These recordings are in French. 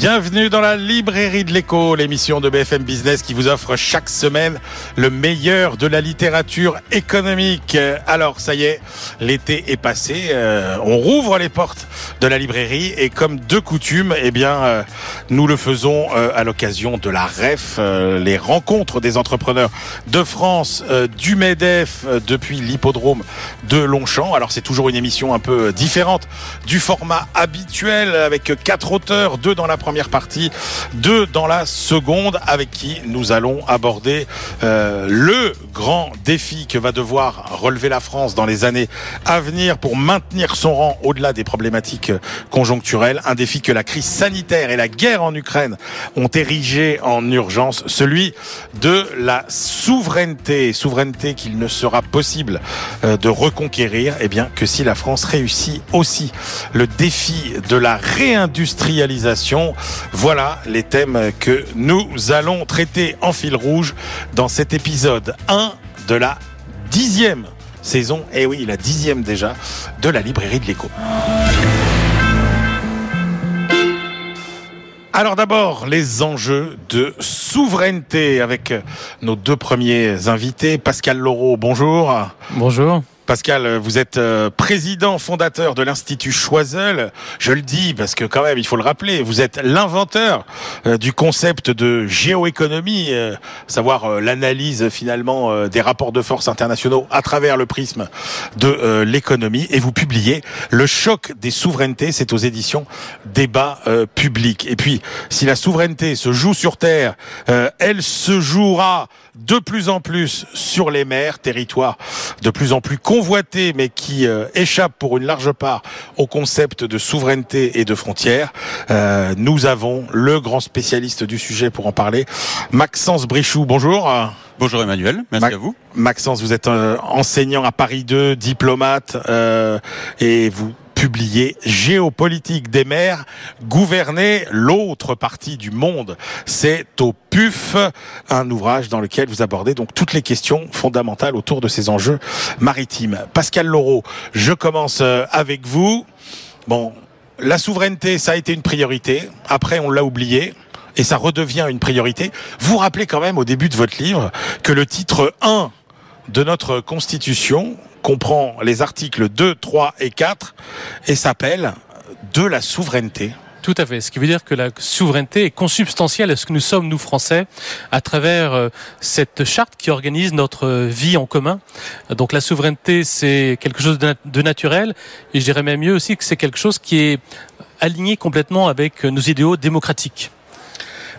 Bienvenue dans la librairie de l'écho, l'émission de BFM Business qui vous offre chaque semaine le meilleur de la littérature économique. Alors ça y est, l'été est passé, euh, on rouvre les portes de la librairie et comme de coutume, eh bien euh, nous le faisons euh, à l'occasion de la REF, les rencontres des entrepreneurs de France, du MEDEF depuis l'hippodrome de Longchamp. Alors c'est toujours une émission un peu différente du format habituel avec quatre auteurs, deux dans la partie, deux dans la seconde, avec qui nous allons aborder euh, le grand défi que va devoir relever la France dans les années à venir pour maintenir son rang au-delà des problématiques conjoncturelles. Un défi que la crise sanitaire et la guerre en Ukraine ont érigé en urgence, celui de la souveraineté. Souveraineté qu'il ne sera possible euh, de reconquérir, eh bien, que si la France réussit aussi le défi de la réindustrialisation. Voilà les thèmes que nous allons traiter en fil rouge dans cet épisode 1 de la dixième saison, et eh oui, la dixième déjà, de la librairie de l'écho. Alors d'abord, les enjeux de souveraineté avec nos deux premiers invités. Pascal Laureau, bonjour. Bonjour. Pascal, vous êtes euh, président fondateur de l'Institut Choiseul. Je le dis parce que quand même, il faut le rappeler, vous êtes l'inventeur euh, du concept de géoéconomie, euh, savoir l'analyse finalement des rapports de force internationaux à travers le prisme de l'économie. Et vous publiez Le choc des souverainetés, c'est aux éditions Débat public. Et puis, si la souveraineté se joue sur Terre, elle se jouera de plus en plus sur les mers, territoire de plus en plus convoité, mais qui euh, échappe pour une large part au concept de souveraineté et de frontières. Euh, nous avons le grand spécialiste du sujet pour en parler, Maxence Brichoux. Bonjour. Bonjour Emmanuel, merci à vous. Maxence, vous êtes euh, enseignant à Paris 2, diplomate, et vous publié Géopolitique des mers, gouverner l'autre partie du monde. C'est au PUF, un ouvrage dans lequel vous abordez donc toutes les questions fondamentales autour de ces enjeux maritimes. Pascal Laureau, je commence euh, avec vous. Bon, la souveraineté, ça a été une priorité. Après, on l'a oublié et ça redevient une priorité. Vous rappelez quand même au début de votre livre que le titre 1 de notre Constitution comprend les articles 2, 3 et 4 et s'appelle de la souveraineté. Tout à fait. Ce qui veut dire que la souveraineté est consubstantielle à ce que nous sommes, nous Français, à travers euh, cette charte qui organise notre vie en commun. Donc la souveraineté, c'est quelque chose de naturel, et je dirais même mieux aussi que c'est quelque chose qui est aligné complètement avec nos idéaux démocratiques.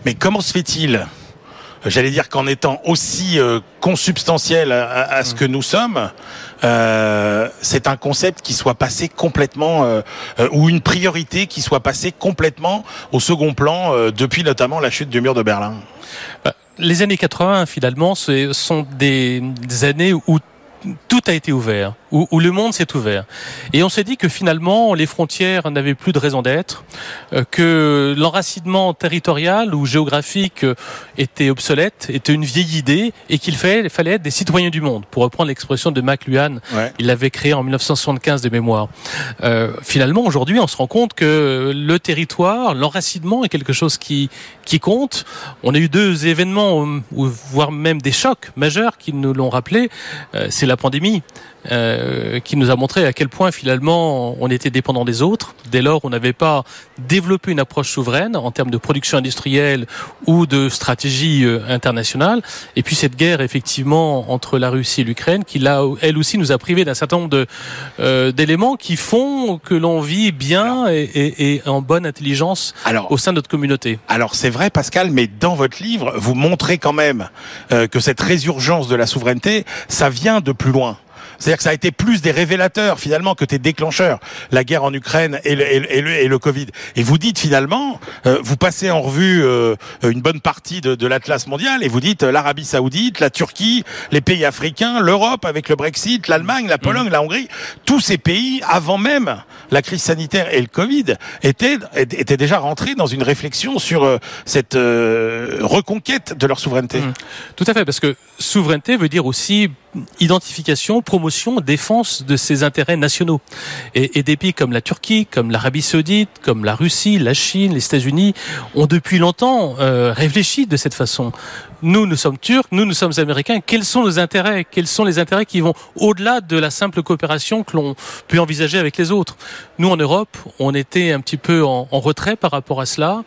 Mais comment se fait-il j'allais dire qu'en étant aussi euh, consubstantiel à, ce que nous sommes, euh, c'est un concept qui soit passé complètement euh, ou une priorité qui soit passée complètement au second plan depuis notamment la chute du mur de Berlin. Bah, les années 80, finalement, ce sont des années où tout a été ouvert, où, où le monde s'est ouvert. Et on s'est dit que finalement, les frontières n'avaient plus de raison d'être, euh, que l'enracinement territorial ou géographique euh, était obsolète, était une vieille idée, et qu'il fallait, fallait être des citoyens du monde. Pour reprendre l'expression de McLuhan, il l'avait créé en 1975 de mémoire. Euh, finalement, aujourd'hui, on se rend compte que le territoire, l'enracinement est quelque chose qui, qui compte. On a eu deux événements, voire même des chocs majeurs qui nous l'ont rappelé. Euh, c'est la pandémie euh, qui nous a montré à quel point finalement on était dépendant des autres. Dès lors, on n'avait pas développé une approche souveraine en termes de production industrielle ou de stratégie euh, internationale. Et puis cette guerre effectivement entre la Russie et l'Ukraine, qui là, elle aussi nous a privé d'un certain nombre euh, d'éléments qui font que l'on vit bien et, et, et, en bonne intelligence alors, au sein de notre communauté. Alors c'est vrai, Pascal, mais dans votre livre, vous montrez quand même euh, que cette résurgence de la souveraineté, ça vient de plus loin. C'est-à-dire que ça a été plus des révélateurs finalement que des déclencheurs, la guerre en Ukraine et le, et le, et le Covid. Et vous dites finalement, euh, vous passez en revue euh, une bonne partie de, de l'Atlas mondial et vous dites euh, l'Arabie Saoudite, la Turquie, les pays africains, l'Europe avec le Brexit, l'Allemagne, la Pologne, mmh. la Hongrie, tous ces pays avant même la crise sanitaire et le Covid étaient, étaient déjà rentrés dans une réflexion sur cette reconquête de leur souveraineté. Mmh. Tout à fait, parce que souveraineté veut dire aussi identification, promotion défense de ses intérêts nationaux. Et, et des pays comme la Turquie, comme l'Arabie Saoudite, comme la Russie, la Chine, les États-Unis ont depuis longtemps euh, réfléchi de cette façon. Nous, nous sommes Turcs, nous, nous sommes Américains. Quels sont nos intérêts? Quels sont les intérêts qui vont au-delà de la simple coopération que l'on peut envisager avec les autres? Nous, en Europe, on était un petit peu en, en retrait par rapport à cela.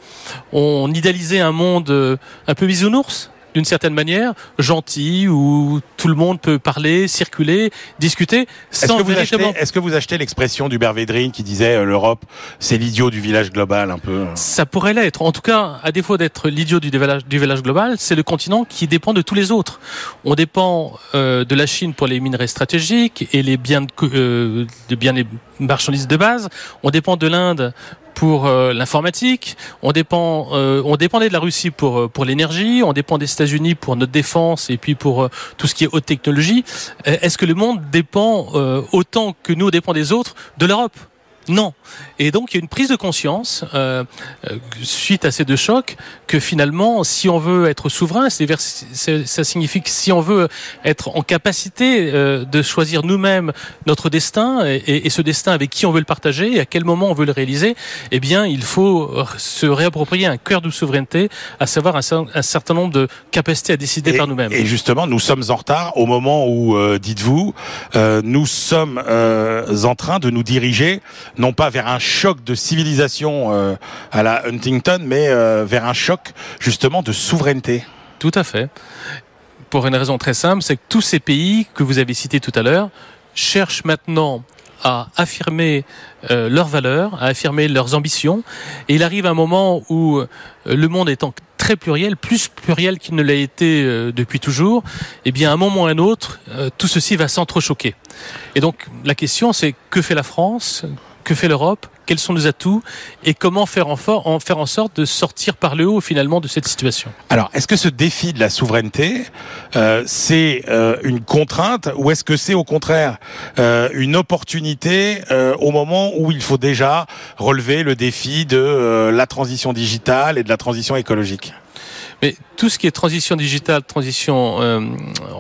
On idéalisait un monde euh, un peu bisounours d'une certaine manière, gentil, où tout le monde peut parler, circuler, discuter, Est-ce sans que, vous véritablement... achetez, est-ce que vous achetez l'expression d'Hubert Védrine qui disait euh, l'Europe, c'est l'idiot du village global un peu euh Ça pourrait l'être. En tout cas, à défaut d'être l'idiot du village, du village global, c'est le continent qui dépend de tous les autres. On dépend euh, de la Chine pour les minerais stratégiques et les biens de, euh, de biens et marchandises de base. On dépend de l'Inde pour euh, l'informatique. On dépend, euh, on dépendait de la Russie pour euh, pour l'énergie. On dépend des États-Unis pour notre défense et puis pour euh, tout ce qui est haute technologie. Est-ce que le monde dépend autant que nous dépend des autres de l'Europe? Non. Et donc il y a une prise de conscience euh, euh, suite à ces deux chocs que finalement, si on veut être souverain, ça signifie que si on veut être en capacité euh, de choisir nous-mêmes notre destin et, et- et ce destin avec qui on veut le partager et à quel moment on veut le réaliser, eh bien il faut se réapproprier un cœur de souveraineté, à savoir un, cer- un certain nombre de capacités à décider et, par nous-mêmes. et justement, nous sommes en retard au moment où, euh, dites-vous, euh, nous sommes euh, en train de nous diriger, non pas vers un choc de civilisation euh, à la Huntington, mais euh, vers un choc justement de souveraineté. Tout à fait. Pour une raison très simple, c'est que tous ces pays que vous avez cités tout à l'heure cherchent maintenant à affirmer euh, leurs valeurs, à affirmer leurs ambitions. Et il arrive un moment où euh, le monde étant très pluriel, plus pluriel qu'il ne l'a été depuis toujours, eh bien à un moment ou à un autre, tout ceci va s'entrechoquer. Et donc la question c'est que fait la France? Que fait l'Europe Quels sont nos atouts Et comment faire en, en faire en sorte de sortir par le haut finalement de cette situation. Alors, est-ce que ce défi de la souveraineté, euh, c'est euh, une contrainte ou est-ce que c'est au contraire euh, une opportunité au moment où il faut déjà relever le défi de la transition digitale et de la transition écologique? Mais tout ce qui est transition digitale, transition euh,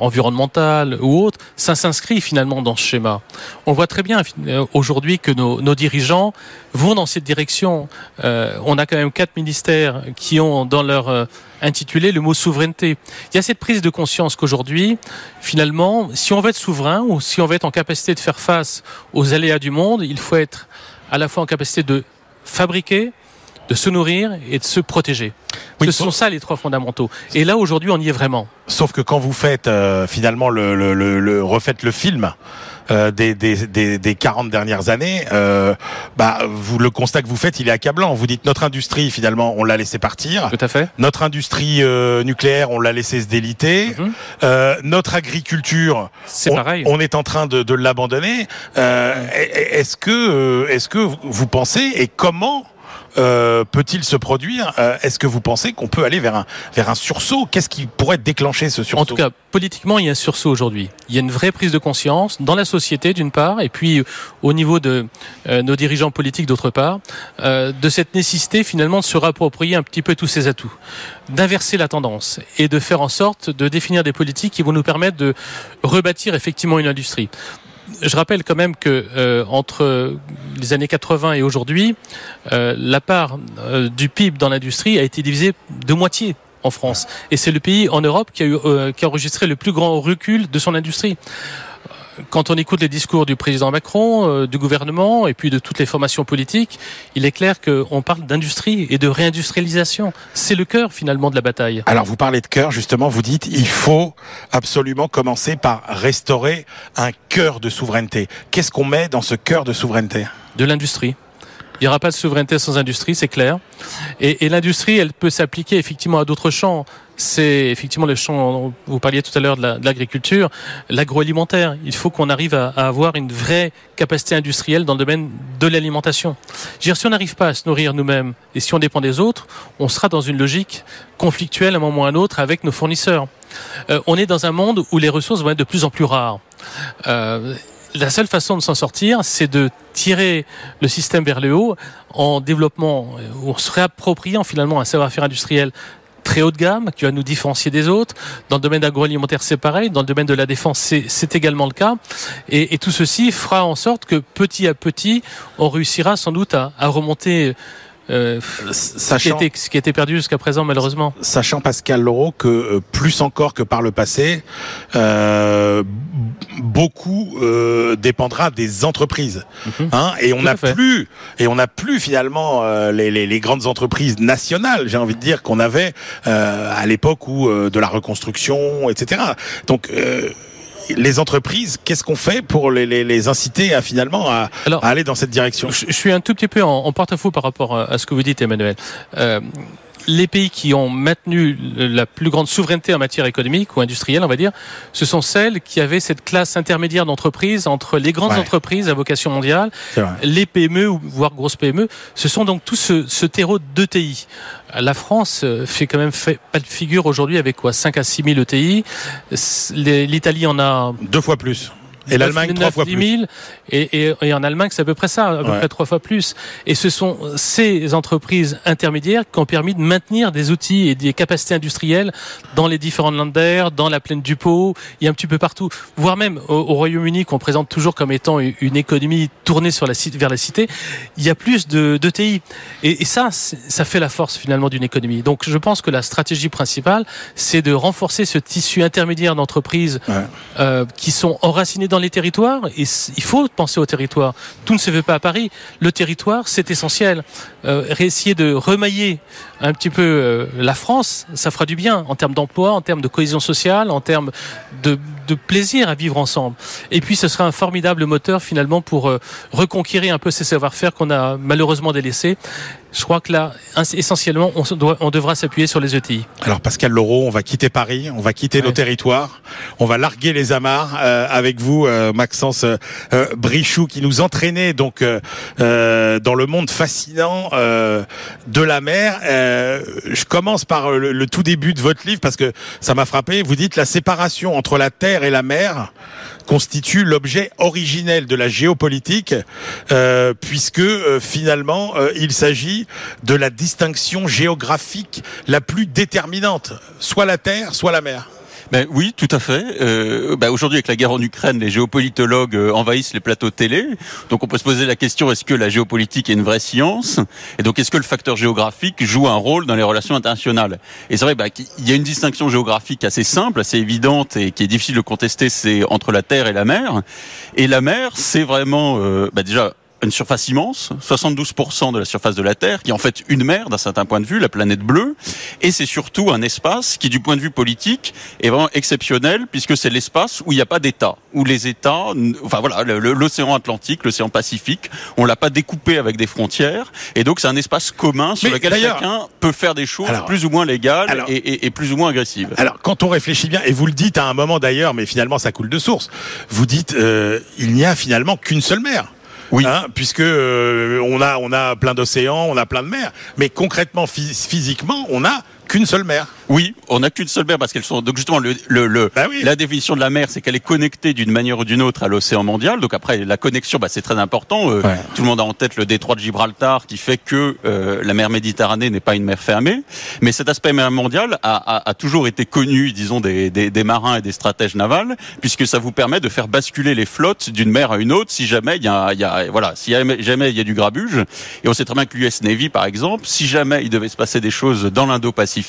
environnementale ou autre, ça s'inscrit finalement dans ce schéma. On voit très bien euh, aujourd'hui que nos, dirigeants vont dans cette direction. Euh, on a quand même quatre ministères qui ont dans leur euh, intitulé le mot souveraineté. Il y a cette prise de conscience qu'aujourd'hui, finalement, si on veut être souverain ou si on veut être en capacité de faire face aux aléas du monde, il faut être à la fois en capacité de fabriquer, de se nourrir et de se protéger. Oui, Ce sont ça les trois fondamentaux. Et là, aujourd'hui, on y est vraiment. Sauf que quand vous faites euh, finalement le, le, le, le- refaites le film euh, des, des, des, des 40 dernières années, euh, bah vous le constat que vous faites, il est accablant. Vous dites notre industrie finalement, on l'a laissé partir. Tout à fait. Notre industrie euh, nucléaire, on l'a laissé se déliter. Euh, notre agriculture, C'est on, pareil. on est en train de, de l'abandonner. Euh, est-ce que, est-ce que vous pensez et comment euh, peut-il se produire Euh, Est-ce que vous pensez qu'on peut aller vers un vers un sursaut? Qu'est-ce qui pourrait déclencher ce sursaut? En tout cas, politiquement, il y a un sursaut aujourd'hui. Il y a une vraie prise de conscience dans la société, d'une part, et puis euh, au niveau de nos dirigeants politiques, d'autre part, de cette nécessité finalement de se réapproprier un petit peu tous ces atouts, d'inverser la tendance et de faire en sorte de définir des politiques qui vont nous permettre de rebâtir effectivement une industrie. Je rappelle quand même que euh, entre les années 80 et aujourd'hui, euh, la part euh, du PIB dans l'industrie a été divisée de moitié en France. Et c'est le pays en Europe qui a, eu, qui a enregistré le plus grand recul de son industrie. Quand on écoute les discours du président Macron, euh, du gouvernement et puis de toutes les formations politiques, il est clair qu'on parle d'industrie et de réindustrialisation. C'est le cœur finalement de la bataille. Alors vous parlez de cœur, justement, vous dites il faut absolument commencer par restaurer un cœur de souveraineté. Qu'est-ce qu'on met dans ce cœur de souveraineté? De l'industrie. Il n'y aura pas de souveraineté sans industrie, c'est clair. Et, et l'industrie, elle peut s'appliquer effectivement à d'autres champs. C'est effectivement le champ, vous parliez tout à l'heure de la- de l'agriculture, l'agroalimentaire. Il faut qu'on arrive à, à avoir une vraie capacité industrielle dans le domaine de l'alimentation. Si on n'arrive pas à se nourrir nous-mêmes et si on dépend des autres, on sera dans une logique conflictuelle à un moment ou à un autre avec nos fournisseurs. Euh, on est dans un monde où les ressources vont être de plus en plus rares. Euh, la seule façon de s'en sortir, c'est de tirer le système vers le haut en développement, euh, en se réappropriant finalement un savoir-faire industriel très haut de gamme, qui va nous différencier des autres. Dans le domaine agroalimentaire, c'est pareil. Dans le domaine de la défense, c'est également le cas. Et, tout ceci fera en sorte que petit à petit, on réussira sans doute à remonter euh, sachant, ce, qui était, ce qui était perdu jusqu'à présent malheureusement. Sachant Pascal Laureau que euh, plus encore que par le passé, euh, beaucoup euh, dépendra des entreprises. Mhm. Hein, et on n'a plus et on n'a plus finalement euh, les, les, les, grandes entreprises nationales, j'ai envie de dire qu'on avait à l'époque où de la reconstruction, etc. Donc les entreprises, qu'est-ce qu'on fait pour les, les, les, inciter à finalement à, aller dans cette direction? je, suis un tout petit peu en, en porte-à-faux par rapport à, ce que vous dites, Emmanuel. Euh, les pays qui ont maintenu la plus grande souveraineté en matière économique ou industrielle, on va dire, ce sont celles qui avaient cette classe intermédiaire d'entreprises entre les grandes entreprises à vocation mondiale, les PME ou voire grosses PME. Ce sont donc tout ce, ce terreau d'ETI. La France euh, fait quand même fait, pas de figure aujourd'hui avec quoi 5 à 6 000 ETI. L'Italie en a deux fois plus. Et l'Allemagne trois fois plus. Et, et, et, en Allemagne, c'est à peu près ça, à peu près trois fois plus. Et ce sont ces entreprises intermédiaires qui ont permis de maintenir des outils et des capacités industrielles dans les différentes Länder, dans la plaine du Pau, et un petit peu partout. Voire même au, Royaume-Uni, qu'on présente toujours comme étant une économie tournée sur la, vers la cité, il y a plus de, de TI. Et, et ça, ça fait la force finalement d'une économie. Donc je pense que la stratégie principale, c'est de renforcer ce tissu intermédiaire d'entreprises ouais. euh, qui sont enracinées dans les territoires, et il faut penser au territoire. Tout ne se fait pas à Paris. Le territoire, c'est essentiel. Euh, essayer de remailler un petit peu euh, la France, ça fera du bien en termes d'emploi, en termes de cohésion sociale, en termes de, plaisir à vivre ensemble. Et puis, ce sera un formidable moteur finalement pour euh, reconquérir un peu ces savoir-faire qu'on a malheureusement délaissés je crois que là, essentiellement, on, doit, on devra s'appuyer sur les ETI. Alors Pascal Laureau, on va quitter Paris, on va quitter ouais. nos territoires, on va larguer les amarres euh, avec vous, euh, Maxence euh, Brichou, qui nous entraînait donc euh, dans le monde fascinant de la mer. je commence par le, le, tout début de votre livre parce que ça m'a frappé. Vous dites la séparation entre la terre et la mer constitue l'objet originel de la géopolitique, euh, puisque euh, finalement euh, il s'agit de la distinction géographique la plus déterminante, soit la terre, soit la mer. Ben oui, tout à fait. Euh, ben Aujourd'hui, avec la guerre en Ukraine, les géopolitologues euh, envahissent les plateaux télé. Donc, on peut se poser la question est-ce que la géopolitique est une vraie science? Et donc, est-ce que le facteur géographique joue un rôle dans les relations internationales? Et c'est vrai, ben, qu'il y a une distinction géographique assez simple, assez évidente et qui est difficile de contester, c'est entre la terre et la mer. Et la mer, c'est vraiment, euh, ben déjà une surface immense, 72% de la surface de la Terre, qui est en fait une mer d'un certain point de vue, la planète bleue, et c'est surtout un espace qui, du point de vue politique, est vraiment exceptionnel, puisque c'est l'espace où il n'y a pas d'État, où les États, enfin voilà, l'océan Atlantique, l'océan Pacifique, on l'a pas découpé avec des frontières, et donc c'est un espace commun sur Mais lequel chacun peut faire des choses alors, plus ou moins légales alors, et, et, et, plus ou moins agressives. Alors quand on réfléchit bien, et vous le dites à un moment d'ailleurs, mais finalement ça coule de source, vous dites euh, il n'y a finalement qu'une seule mer. Oui. Hein, puisque euh, on a on a plein d'océans, on a plein de mers, mais concrètement physiquement, on a qu'une seule mer. Oui, on n'a qu'une seule mer parce qu'elles sont donc justement le, le, le bah oui. la définition de la mer, c'est qu'elle est connectée d'une manière ou d'une autre à l'océan mondial. Donc après la connexion, bah, c'est très important. Euh, ouais. Tout le monde a en tête le détroit de Gibraltar qui fait que euh, la mer Méditerranée n'est pas une mer fermée. Mais cet aspect mer mondial a, a, a toujours été connu, disons, des, des, des, marins et des stratèges navals, puisque ça vous permet de faire basculer les flottes d'une mer à une autre si jamais il y a, y a voilà, si jamais il y a du grabuge. Et on sait très bien que l'US Navy, par exemple, si jamais il devait se passer des choses dans l'Indo-Pacifique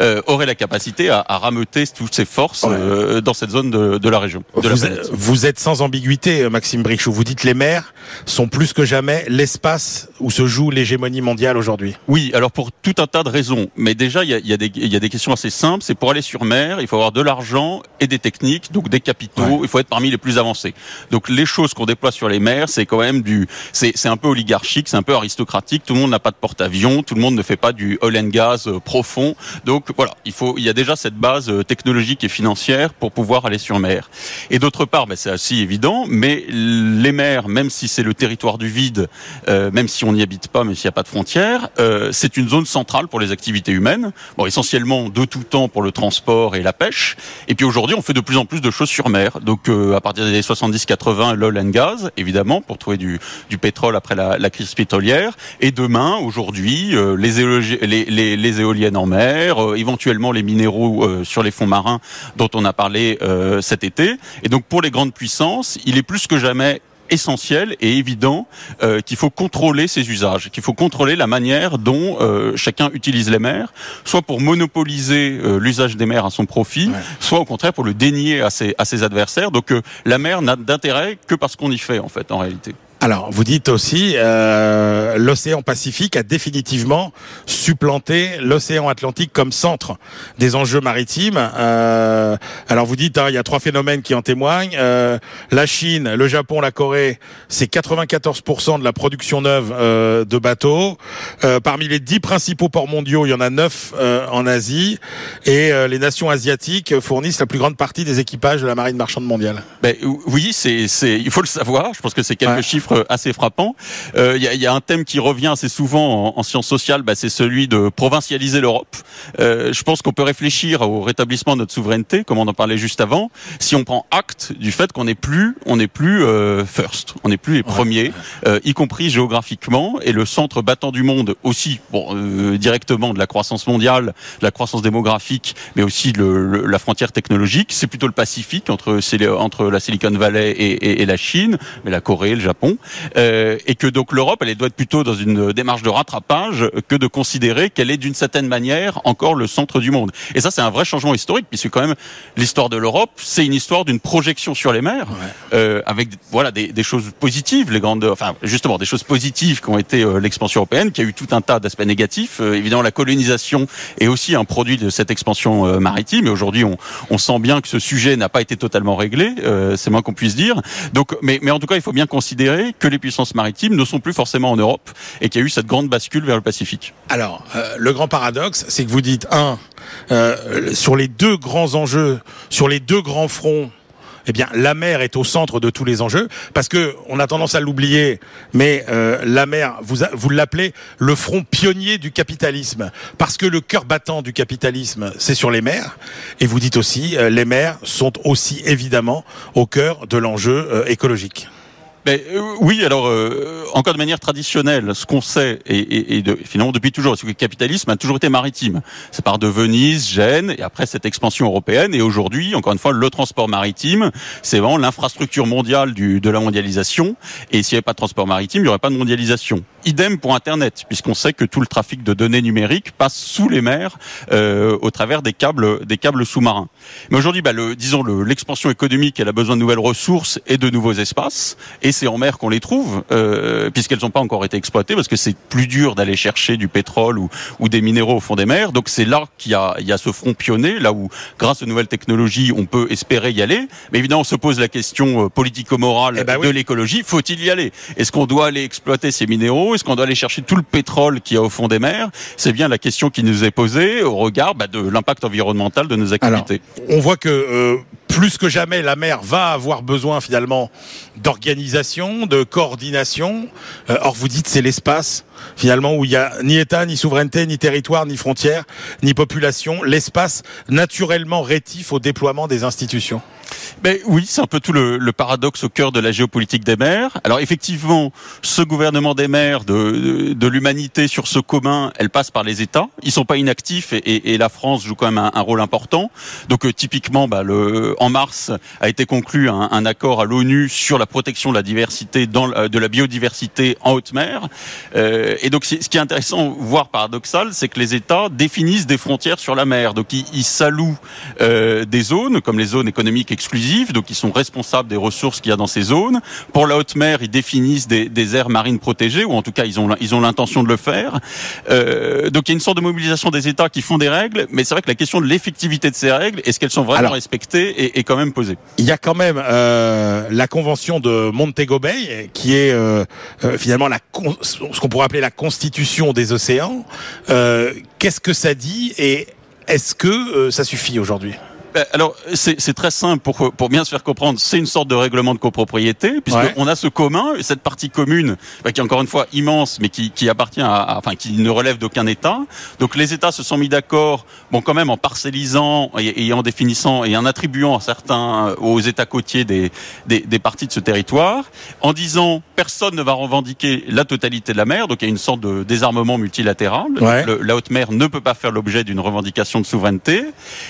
euh, aurait la capacité à, à rameuter toutes ses forces euh, dans cette zone de, de la région. De vous, la êtes, vous, êtes, sans ambiguïté, Maxime Brichou. Vous dites les mers sont plus que jamais l'espace où se joue l'hégémonie mondiale aujourd'hui. Oui, alors pour tout un tas de raisons. Mais déjà, il y a, y, a y a, des questions assez simples. C'est pour aller sur mer, il faut avoir de l'argent et des techniques, donc des capitaux. Ouais. Il faut être parmi les plus avancés. Donc les choses qu'on déploie sur les mers, c'est quand même du, c'est un peu oligarchique, c'est un peu aristocratique. Tout le monde n'a pas de porte-avions, tout le monde ne fait pas du oil and gas euh, profond Donc voilà, il faut, il y a déjà cette base euh, technologique et financière pour pouvoir aller sur mer. Et d'autre part, ben, c'est assez évident, mais les mers, même si c'est le territoire du vide, euh, même si on n'y habite pas, même s'il n'y a pas de frontières, euh, c'est une zone centrale pour les activités humaines. Bon, essentiellement de tout temps pour le transport et la pêche. Et puis aujourd'hui, on fait de plus en plus de choses sur mer. Donc à partir des années 70-80, l'oil and gas, évidemment, pour trouver du, pétrole après la, crise pétrolière. Et demain, aujourd'hui, les, les éoliennes en mer, euh, éventuellement les minéraux euh, sur les fonds marins dont on a parlé euh, cet été. Et donc pour les grandes puissances, il est plus que jamais essentiel et évident euh, qu'il faut contrôler ces usages, qu'il faut contrôler la manière dont euh, chacun utilise les mers, soit pour monopoliser euh, l'usage des mers à son profit, Ouais. soit au contraire pour le dénier à ses, à ses adversaires. Donc la mer n'a d'intérêt que parce qu'on y fait en fait en réalité. Alors, vous dites aussi, euh, l'océan Pacifique a définitivement supplanté l'océan Atlantique comme centre des enjeux maritimes. Euh, alors, vous dites, hein, il y a trois phénomènes qui en témoignent. Euh, la Chine, le Japon, la Corée, c'est 94% de la production neuve euh, de bateaux. Euh, parmi les dix principaux ports mondiaux, il y en a neuf euh, en Asie. Et euh, les nations asiatiques fournissent la plus grande partie des équipages de la marine marchande mondiale. Ben, oui, c'est, c'est, il faut le savoir. Je pense que c'est quelques Ouais. chiffres assez frappants. Euh, Il y, a, y a un thème qui revient assez souvent en, en sciences sociales, ben, c'est celui de provincialiser l'Europe. Euh, je pense qu'on peut réfléchir au rétablissement de notre souveraineté, comme on en parlait juste avant, si on prend acte du fait qu'on n'est plus, on n'est plus euh, first, on n'est plus les premiers, euh, y compris géographiquement, et le centre battant du monde aussi, bon, euh, directement de la croissance mondiale, de la croissance démographique, mais aussi le, le- la frontière technologique, c'est plutôt le Pacifique entre, entre la Silicon Valley et, et- et la Chine, mais la Corée, le Japon, euh, et que donc l'Europe, elle doit être plutôt dans une démarche de rattrapage que de considérer qu'elle est d'une certaine manière encore le centre du monde. Et ça, c'est un vrai changement historique, puisque quand même l'histoire de l'Europe, c'est une histoire d'une projection sur les mers, euh, avec voilà des, des choses positives, les grandes, enfin justement des choses positives qui ont été euh, l'expansion européenne, qui a eu tout un tas d'aspects négatifs. Euh, évidemment, la colonisation est aussi un produit de cette expansion euh, maritime. Et aujourd'hui, on, on sent bien que ce sujet n'a pas été totalement réglé. euh, c'est moins qu'on puisse dire. Donc, mais, mais en tout cas, il faut bien considérer que les puissances maritimes ne sont plus forcément en Europe et qu'il y a eu cette grande bascule vers le Pacifique. Alors, euh, le grand paradoxe, c'est que vous dites, un, euh, sur les deux grands enjeux, sur les deux grands fronts, eh bien, la mer est au centre de tous les enjeux, parce que on a tendance à l'oublier, mais euh, la mer, vous, vous l'appelez le front pionnier du capitalisme, parce que le cœur battant du capitalisme, c'est sur les mers, et vous dites aussi, euh, les mers sont aussi évidemment au cœur de l'enjeu euh, écologique. Mais, euh, oui, alors euh, encore de manière traditionnelle, ce qu'on sait et, et, et de, finalement depuis toujours, c'est que le capitalisme a toujours été maritime. C'est par de Venise, Gênes et après cette expansion européenne. Et aujourd'hui, encore une fois, le transport maritime, c'est vraiment l'infrastructure mondiale du, de la mondialisation. Et s'il n'y avait pas de transport maritime, il n'y aurait pas de mondialisation. Idem pour Internet, puisqu'on sait que tout le trafic de données numériques passe sous les mers euh, au travers des câbles, des câbles sous-marins. Mais aujourd'hui, bah, le, disons le- l'expansion économique, elle a besoin de nouvelles ressources et de nouveaux espaces. C'est en mer qu'on les trouve, euh, puisqu'elles n'ont pas encore été exploitées, parce que c'est plus dur d'aller chercher du pétrole ou, ou des minéraux au fond des mers. Donc c'est là qu'il y a, il y a ce front pionnier, là où, grâce aux nouvelles technologies, on peut espérer y aller. Mais évidemment, on se pose la question euh, politico-morale Eh ben de l'écologie. Faut-il y aller? Est-ce qu'on doit aller exploiter ces minéraux? Est-ce qu'on doit aller chercher tout le pétrole qu'il y a au fond des mers? C'est bien la question qui nous est posée au regard bah, de l'impact environnemental de nos activités. on voit que euh, plus que jamais, la mer va avoir besoin finalement d'organisation, de coordination. Euh, or, vous dites c'est l'espace finalement où il y a ni État, ni souveraineté, ni territoire, ni frontières, ni population. L'espace naturellement rétif au déploiement des institutions. Ben oui, c'est un peu tout le, paradoxe au cœur de la géopolitique des mers. Alors effectivement, ce gouvernement des mers de, l'humanité sur ce commun, elle passe par les États. Ils sont pas inactifs et, la France joue quand même un, rôle important. Donc euh, typiquement, bah, en mars a été conclu un, accord à l'ONU sur la protection de la diversité, de la biodiversité en haute mer. Euh, et donc ce qui est intéressant, voire paradoxal, c'est que les États définissent des frontières sur la mer. Donc ils, ils s'allouent euh, des zones, comme les zones économiques exclusives, donc ils sont responsables des ressources qu'il y a dans ces zones. Pour la haute mer, ils définissent des, des aires marines protégées, ou en tout cas ils ont ils ont l'intention de le faire. Euh, donc il y a une sorte de mobilisation des États qui font des règles, mais c'est vrai que la question de l'effectivité de ces règles, est-ce qu'elles sont vraiment Alors- respectées, est, est quand même posée. Il y a quand même euh, la convention de Montego Bay, qui est euh, euh, finalement la ce qu'on pourrait appeler la constitution des océans. Euh, Qu'est-ce que ça dit et est-ce que euh, ça suffit aujourd'hui? Alors, c'est c'est très simple pour, pour bien se faire comprendre. C'est une sorte de règlement de copropriété, puisqu'on Ouais. a ce commun, cette partie commune, ben, qui est encore une fois immense, mais qui, qui appartient à, à- enfin, qui ne relève d'aucun État. Donc, les États se sont mis d'accord, bon, quand même, en parcellisant et, et en définissant et en attribuant à certains, aux États côtiers des, des, des parties de ce territoire, en disant personne ne va revendiquer la totalité de la mer, donc il y a une sorte de désarmement multilatéral. Ouais. Le- la haute mer ne peut pas faire l'objet d'une revendication de souveraineté.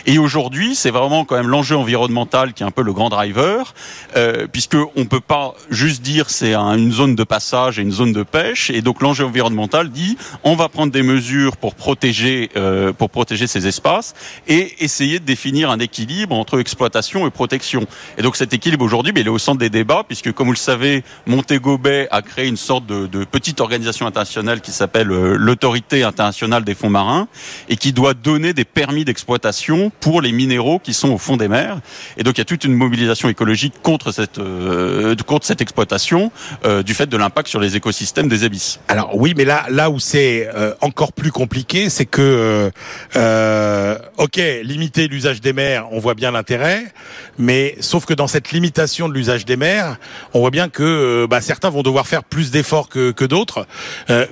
Et aujourd'hui, c'est vraiment quand même l'enjeu environnemental qui est un peu le grand driver, euh, puisque on peut pas juste dire c'est un- une zone de passage et une zone de pêche. Et donc l'enjeu environnemental dit on va prendre des mesures pour protéger euh, pour protéger ces espaces et essayer de définir un équilibre entre exploitation et protection. Et donc cet équilibre aujourd'hui, il est au centre des débats, puisque comme vous le savez, Montego Bay a créé une sorte de, de petite organisation internationale qui s'appelle euh, l'autorité internationale des fonds marins et qui doit donner des permis d'exploitation pour les minéraux qui sont au fond des mers. Et donc il y a toute une mobilisation écologique contre cette euh, contre cette exploitation euh, du fait de l'impact sur les écosystèmes des abysses. Alors oui, mais là, là où c'est euh, encore plus compliqué, c'est que, euh, euh, ok, limiter l'usage des mers, on voit bien l'intérêt, mais sauf que dans cette limitation de l'usage des mers, on voit bien que euh, bah, certains vont devoir faire plus d'efforts que, que d'autres.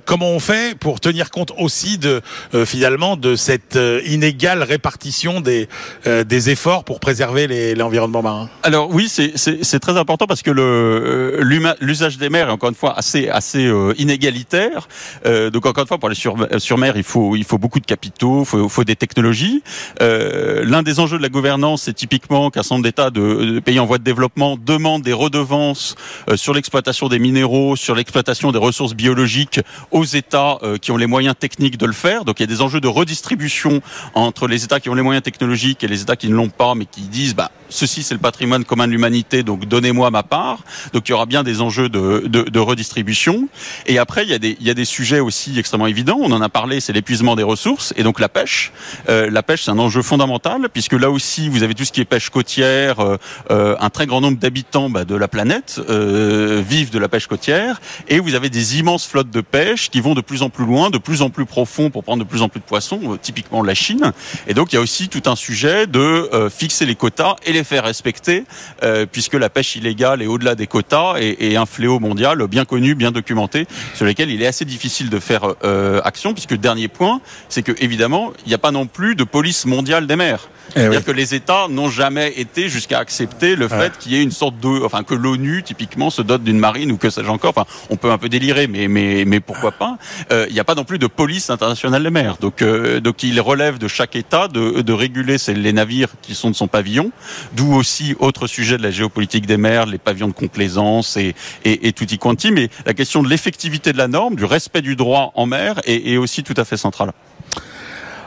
Comment on fait pour tenir compte aussi de finalement de cette inégale répartition des euh, efforts pour préserver l'environnement marin Alors oui, c'est- très important parce que euh, l'usage des mers est encore une fois assez euh, inégalitaire. Euh, donc encore une fois, pour aller sur sur mer, il faut beaucoup de capitaux, il faut, des technologies. L'un des enjeux de la gouvernance, c'est typiquement qu'un certain nombre d'États de, pays en voie de développement demandent des redevances sur l'exploitation des minéraux, sur l'exploitation des ressources biologiques aux États qui ont les moyens techniques de le faire. Donc il y a des enjeux de redistribution entre les États qui ont les moyens technologiques et les États qui ne l'ont pas, mais qui disent bah ceci c'est le patrimoine commun de l'humanité, donc donnez-moi ma part. Donc il y aura bien des enjeux de, redistribution. Et après il y a des il y a des sujets aussi extrêmement évidents. On en a parlé, c'est l'épuisement des ressources et donc la pêche. Euh, la pêche c'est un enjeu fondamental puisque là aussi vous avez tout ce qui est pêche côtière. euh, euh, un très grand nombre d'habitants bah, de la planète vivent de la pêche côtière et vous avez des immenses flottes de pêche qui vont de plus en plus loin, de plus en plus profond pour prendre de plus en plus de poissons, typiquement la Chine. Et donc il y a aussi tout un sujet de euh, fixer les quotas et les faire respecter, euh, puisque la pêche illégale est au-delà des quotas et, et un fléau mondial bien connu, bien documenté, sur lequel il est assez difficile de faire euh, action, puisque dernier point, c'est que évidemment il n'y a pas non plus de police mondiale des mers. C'est-à-dire que les États n'ont jamais été jusqu'à accepter le fait qu'il y ait une sorte de, enfin que l'ONU typiquement se dote d'une marine ou que sais-je encore. Enfin, on peut un peu délirer, mais mais mais pourquoi pas Euh, Il n'y a pas non plus de police internationale des mers. Donc euh, donc il relève de chaque État de de réguler les navires qui sont de son pavillon. D'où aussi autre sujet de la géopolitique des mers, les pavillons de complaisance et et, et tutti quanti. Mais la question de l'effectivité de la norme, du respect du droit en mer est, est aussi tout à fait centrale.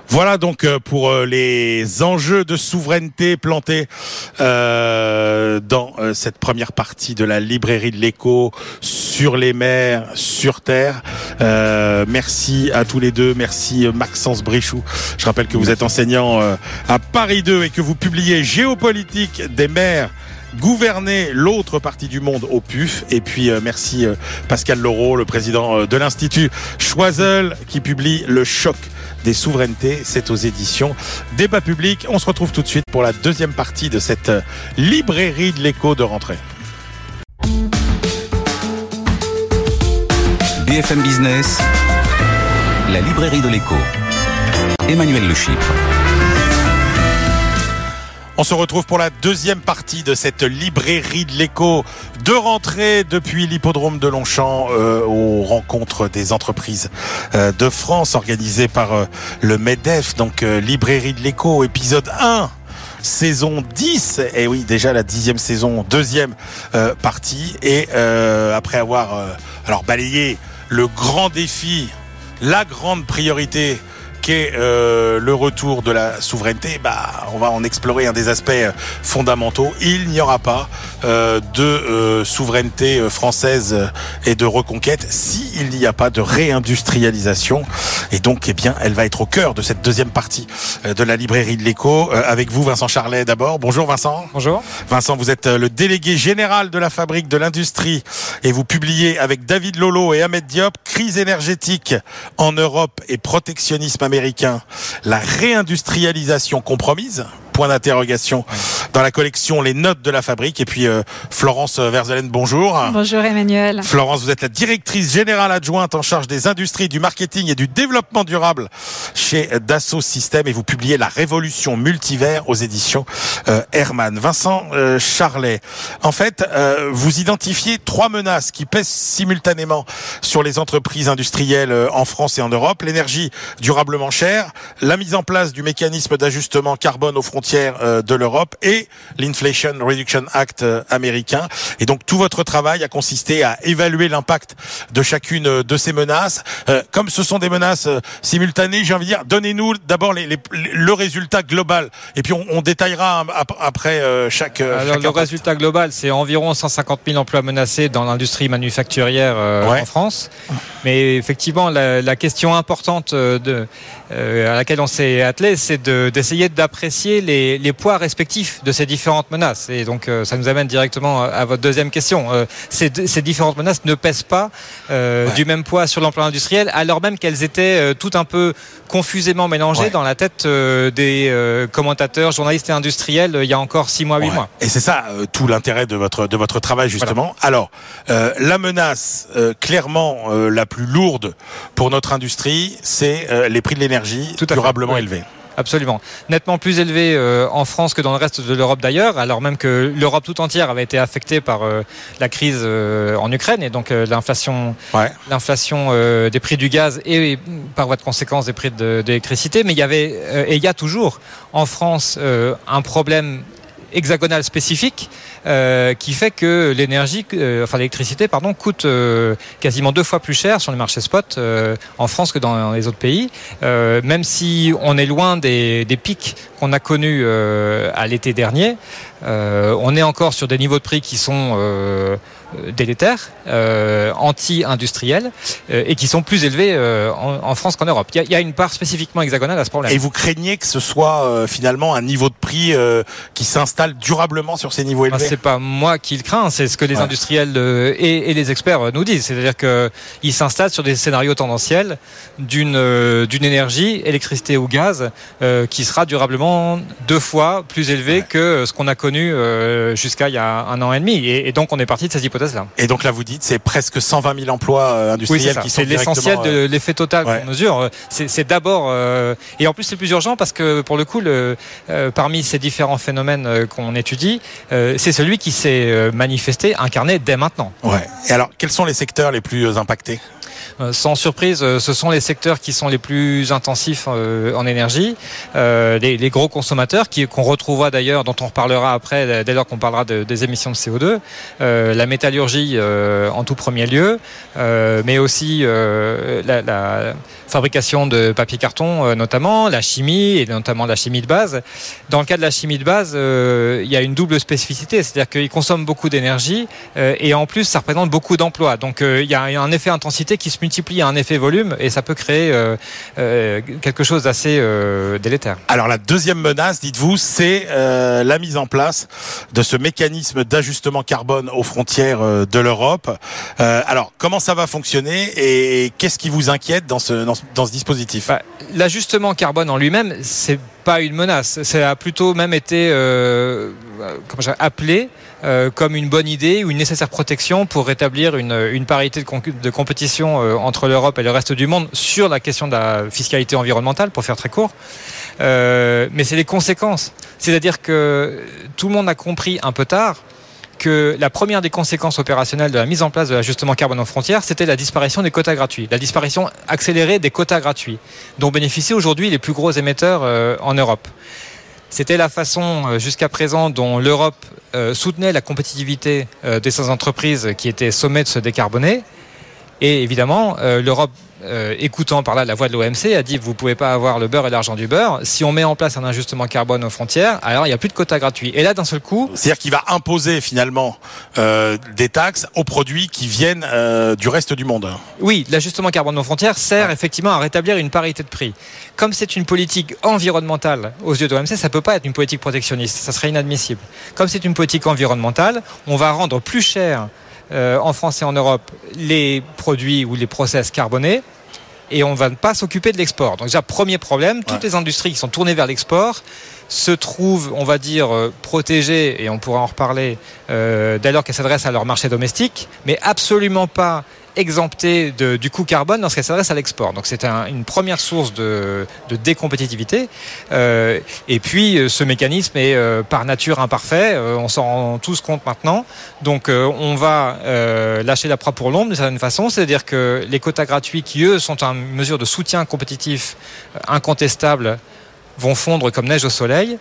Voilà donc euh, pour euh, les enjeux de souveraineté plantés euh, dans cette première partie de la librairie de l'écho sur les mers, sur terre. Euh, merci à tous les deux. Merci Maxence Brichou. Je rappelle que vous êtes enseignant à Paris 2 et que vous publiez Géopolitique des mers gouverner l'autre partie du monde au PUF. Et puis euh, merci euh, Pascal Laureau, le président euh, de l'Institut Choiseul, qui publie Le choc des souverainetés. C'est aux éditions Débat public. On se retrouve tout de suite pour la deuxième partie de cette euh, librairie de l'écho de rentrée. BFM Business, la librairie de l'écho. Emmanuel Le Chypre. On se retrouve pour la deuxième partie de cette librairie de l'écho de rentrée depuis l'hippodrome de Longchamp euh, aux rencontres des entreprises euh, de France organisées par euh, le MEDEF, donc librairie de l'écho, épisode 1 saison 10 et oui déjà la dixième saison deuxième partie. Et après avoir alors balayé le grand défi la grande priorité qu'est euh, le retour de la souveraineté, bah, on va en explorer un des aspects euh, fondamentaux. Il n'y aura pas euh, de euh, souveraineté euh, française euh, et de reconquête s'il n'y a pas de réindustrialisation. Et donc, eh bien, elle va être au cœur de cette deuxième partie de la librairie de l'écho. Euh, avec vous, Vincent Charlet, d'abord. Bonjour, Vincent. Bonjour. Vincent, vous êtes le délégué général de la fabrique de l'industrie et vous publiez avec David Lolo et Ahmed Diop Crise énergétique en Europe et protectionnisme américain, la réindustrialisation compromise. Point d'interrogation dans la collection Les Notes de la Fabrique. Et puis Florence Verzelen, bonjour. Bonjour Emmanuel. Florence, vous êtes la directrice générale adjointe en charge des industries, du marketing et du développement durable chez Dassault Systèmes et vous publiez La Révolution multivers aux éditions Herman. Vincent Charlet, en fait, vous identifiez trois menaces qui pèsent simultanément sur les entreprises industrielles euh, en France et en Europe. L'énergie durablement chère, la mise en place du mécanisme d'ajustement carbone aux frontières euh, de l'Europe et l'Inflation Reduction Act euh, américain. Et donc tout votre travail a consisté à évaluer l'impact de chacune de ces menaces. Comme ce sont des menaces simultanées, j'ai envie de dire, donnez-nous d'abord les, le résultat global et puis on, on détaillera après chaque. Alors le résultat global, c'est environ 150 000 emplois menacés dans l'industrie manufacturière en France. Mais effectivement, la, la question importante euh, de, euh, à laquelle on s'est attelé, c'est d'essayer d'apprécier les, les, poids respectifs de ces différentes menaces. Et donc, euh, ça nous amène directement à votre deuxième question. Ces, ces, différentes menaces ne pèsent pas du même poids sur l'emploi industriel, alors même qu'elles étaient tout un peu confusément mélangées dans la tête des commentateurs, journalistes et industriels il y a encore six mois, huit mois. Et c'est ça tout l'intérêt de votre de votre travail justement. Alors, la menace clairement la plus lourde pour notre industrie, c'est euh, les prix de l'énergie durablement élevés. Absolument. Nettement plus élevé euh, en France que dans le reste de l'Europe d'ailleurs, alors même que l'Europe tout entière avait été affectée par euh, la crise en Ukraine et donc l'inflation l'inflation des prix du gaz et par voie de conséquence des prix de, l'électricité. Mais il y avait et il y a toujours en France un problème hexagonal spécifique euh, qui fait que l'énergie, euh, enfin l'électricité, pardon, coûte euh, quasiment deux fois plus cher sur les marchés spot en France que dans les autres pays. même si on est loin des, des pics qu'on a connus à l'été dernier, on est encore sur des niveaux de prix qui sont euh, délétères, euh, anti-industriels, euh, et qui sont plus élevés en, France qu'en Europe. Il y, a, une part spécifiquement hexagonale à ce problème. Et vous craignez que ce soit finalement un niveau de prix qui s'installe durablement sur ces niveaux élevés C'est pas moi qui le crains, c'est ce que les industriels et, les experts nous disent. C'est-à-dire qu'ils s'installent sur des scénarios tendanciels d'une d'une énergie, électricité ou gaz, qui sera durablement deux fois plus élevé que ce qu'on a connu jusqu'à il y a un an et demi. Et, et donc on est parti de ces hypothèses et donc là, vous dites, c'est presque 120 000 emplois euh, industriels qui sont C'est l'essentiel de euh, l'effet total qu'on mesure. C'est d'abord, euh, et en plus c'est plus urgent parce que pour le coup, le, parmi ces différents phénomènes qu'on étudie, c'est celui qui s'est manifesté, incarné dès maintenant. Ouais. Et alors, quels sont les secteurs les plus impactés? Sans surprise, euh, ce sont les secteurs qui sont les plus intensifs euh, en énergie, les, gros consommateurs qu'on retrouvera d'ailleurs, dont on reparlera après, dès lors qu'on parlera des émissions de CO2, la métallurgie en tout premier lieu, mais aussi la, fabrication de papier carton notamment, la chimie et notamment la chimie de base. Dans le cas de la chimie de base, il y a une double spécificité, c'est-à-dire qu'ils consomment beaucoup d'énergie et en plus ça représente beaucoup d'emplois. Donc il y a un effet intensité qui se à un effet volume et ça peut créer euh, euh, quelque chose d'assez euh, délétère. Alors la deuxième menace, dites-vous, c'est la mise en place de ce mécanisme d'ajustement carbone aux frontières de l'Europe. alors comment ça va fonctionner et qu'est-ce qui vous inquiète dans ce, dans ce, dispositif? Bah, L'ajustement carbone en lui-même, c'est pas une menace. Ça a plutôt même été euh, appelé euh, comme une bonne idée ou une nécessaire protection pour rétablir une, parité de, de compétition euh, entre l'Europe et le reste du monde sur la question de la fiscalité environnementale, pour faire très court. Euh, mais c'est les conséquences. C'est-à-dire que tout le monde a compris un peu tard que la première des conséquences opérationnelles de la mise en place de l'ajustement carbone aux frontières, c'était la disparition des quotas gratuits, la disparition accélérée des quotas gratuits, dont bénéficient aujourd'hui les plus gros émetteurs euh, en Europe. C'était la façon euh, jusqu'à présent dont l'Europe euh, soutenait la compétitivité de ses entreprises qui étaient sommées de se décarboner. Et évidemment, l'Europe euh, écoutant par là la voix de l'OMC, a dit vous pouvez pas avoir le beurre et l'argent du beurre. Si on met en place un ajustement carbone aux frontières, alors il n'y a plus de quotas gratuits. Et là, d'un seul coup, c'est-à-dire qu'il va imposer finalement euh, des taxes aux produits qui viennent euh, du reste du monde. Oui, l'ajustement carbone aux frontières sert effectivement à rétablir une parité de prix. Comme c'est une politique environnementale aux yeux de l'OMC, ça peut pas être une politique protectionniste, ça serait inadmissible. Comme c'est une politique environnementale, on va rendre plus cher euh, en France et en Europe les produits ou les process carbonés et on ne va pas s'occuper de l'export. Donc déjà, premier problème, toutes les industries qui sont tournées vers l'export se trouvent, on va dire, euh, protégées, et on pourra en reparler, euh, dès lors qu'elles s'adressent à leur marché domestique, mais absolument pas exemptées de, du coût carbone lorsqu'elles s'adressent à l'export. Donc c'est un, une première source de, de décompétitivité. Euh, et puis euh, ce mécanisme est euh, par nature imparfait, euh, on s'en rend tous compte maintenant. Donc euh, on va euh, lâcher la proie pour l'ombre d'une certaine façon, c'est-à-dire que les quotas gratuits qui eux sont une mesure de soutien compétitif incontestable vont fondre comme neige au soleil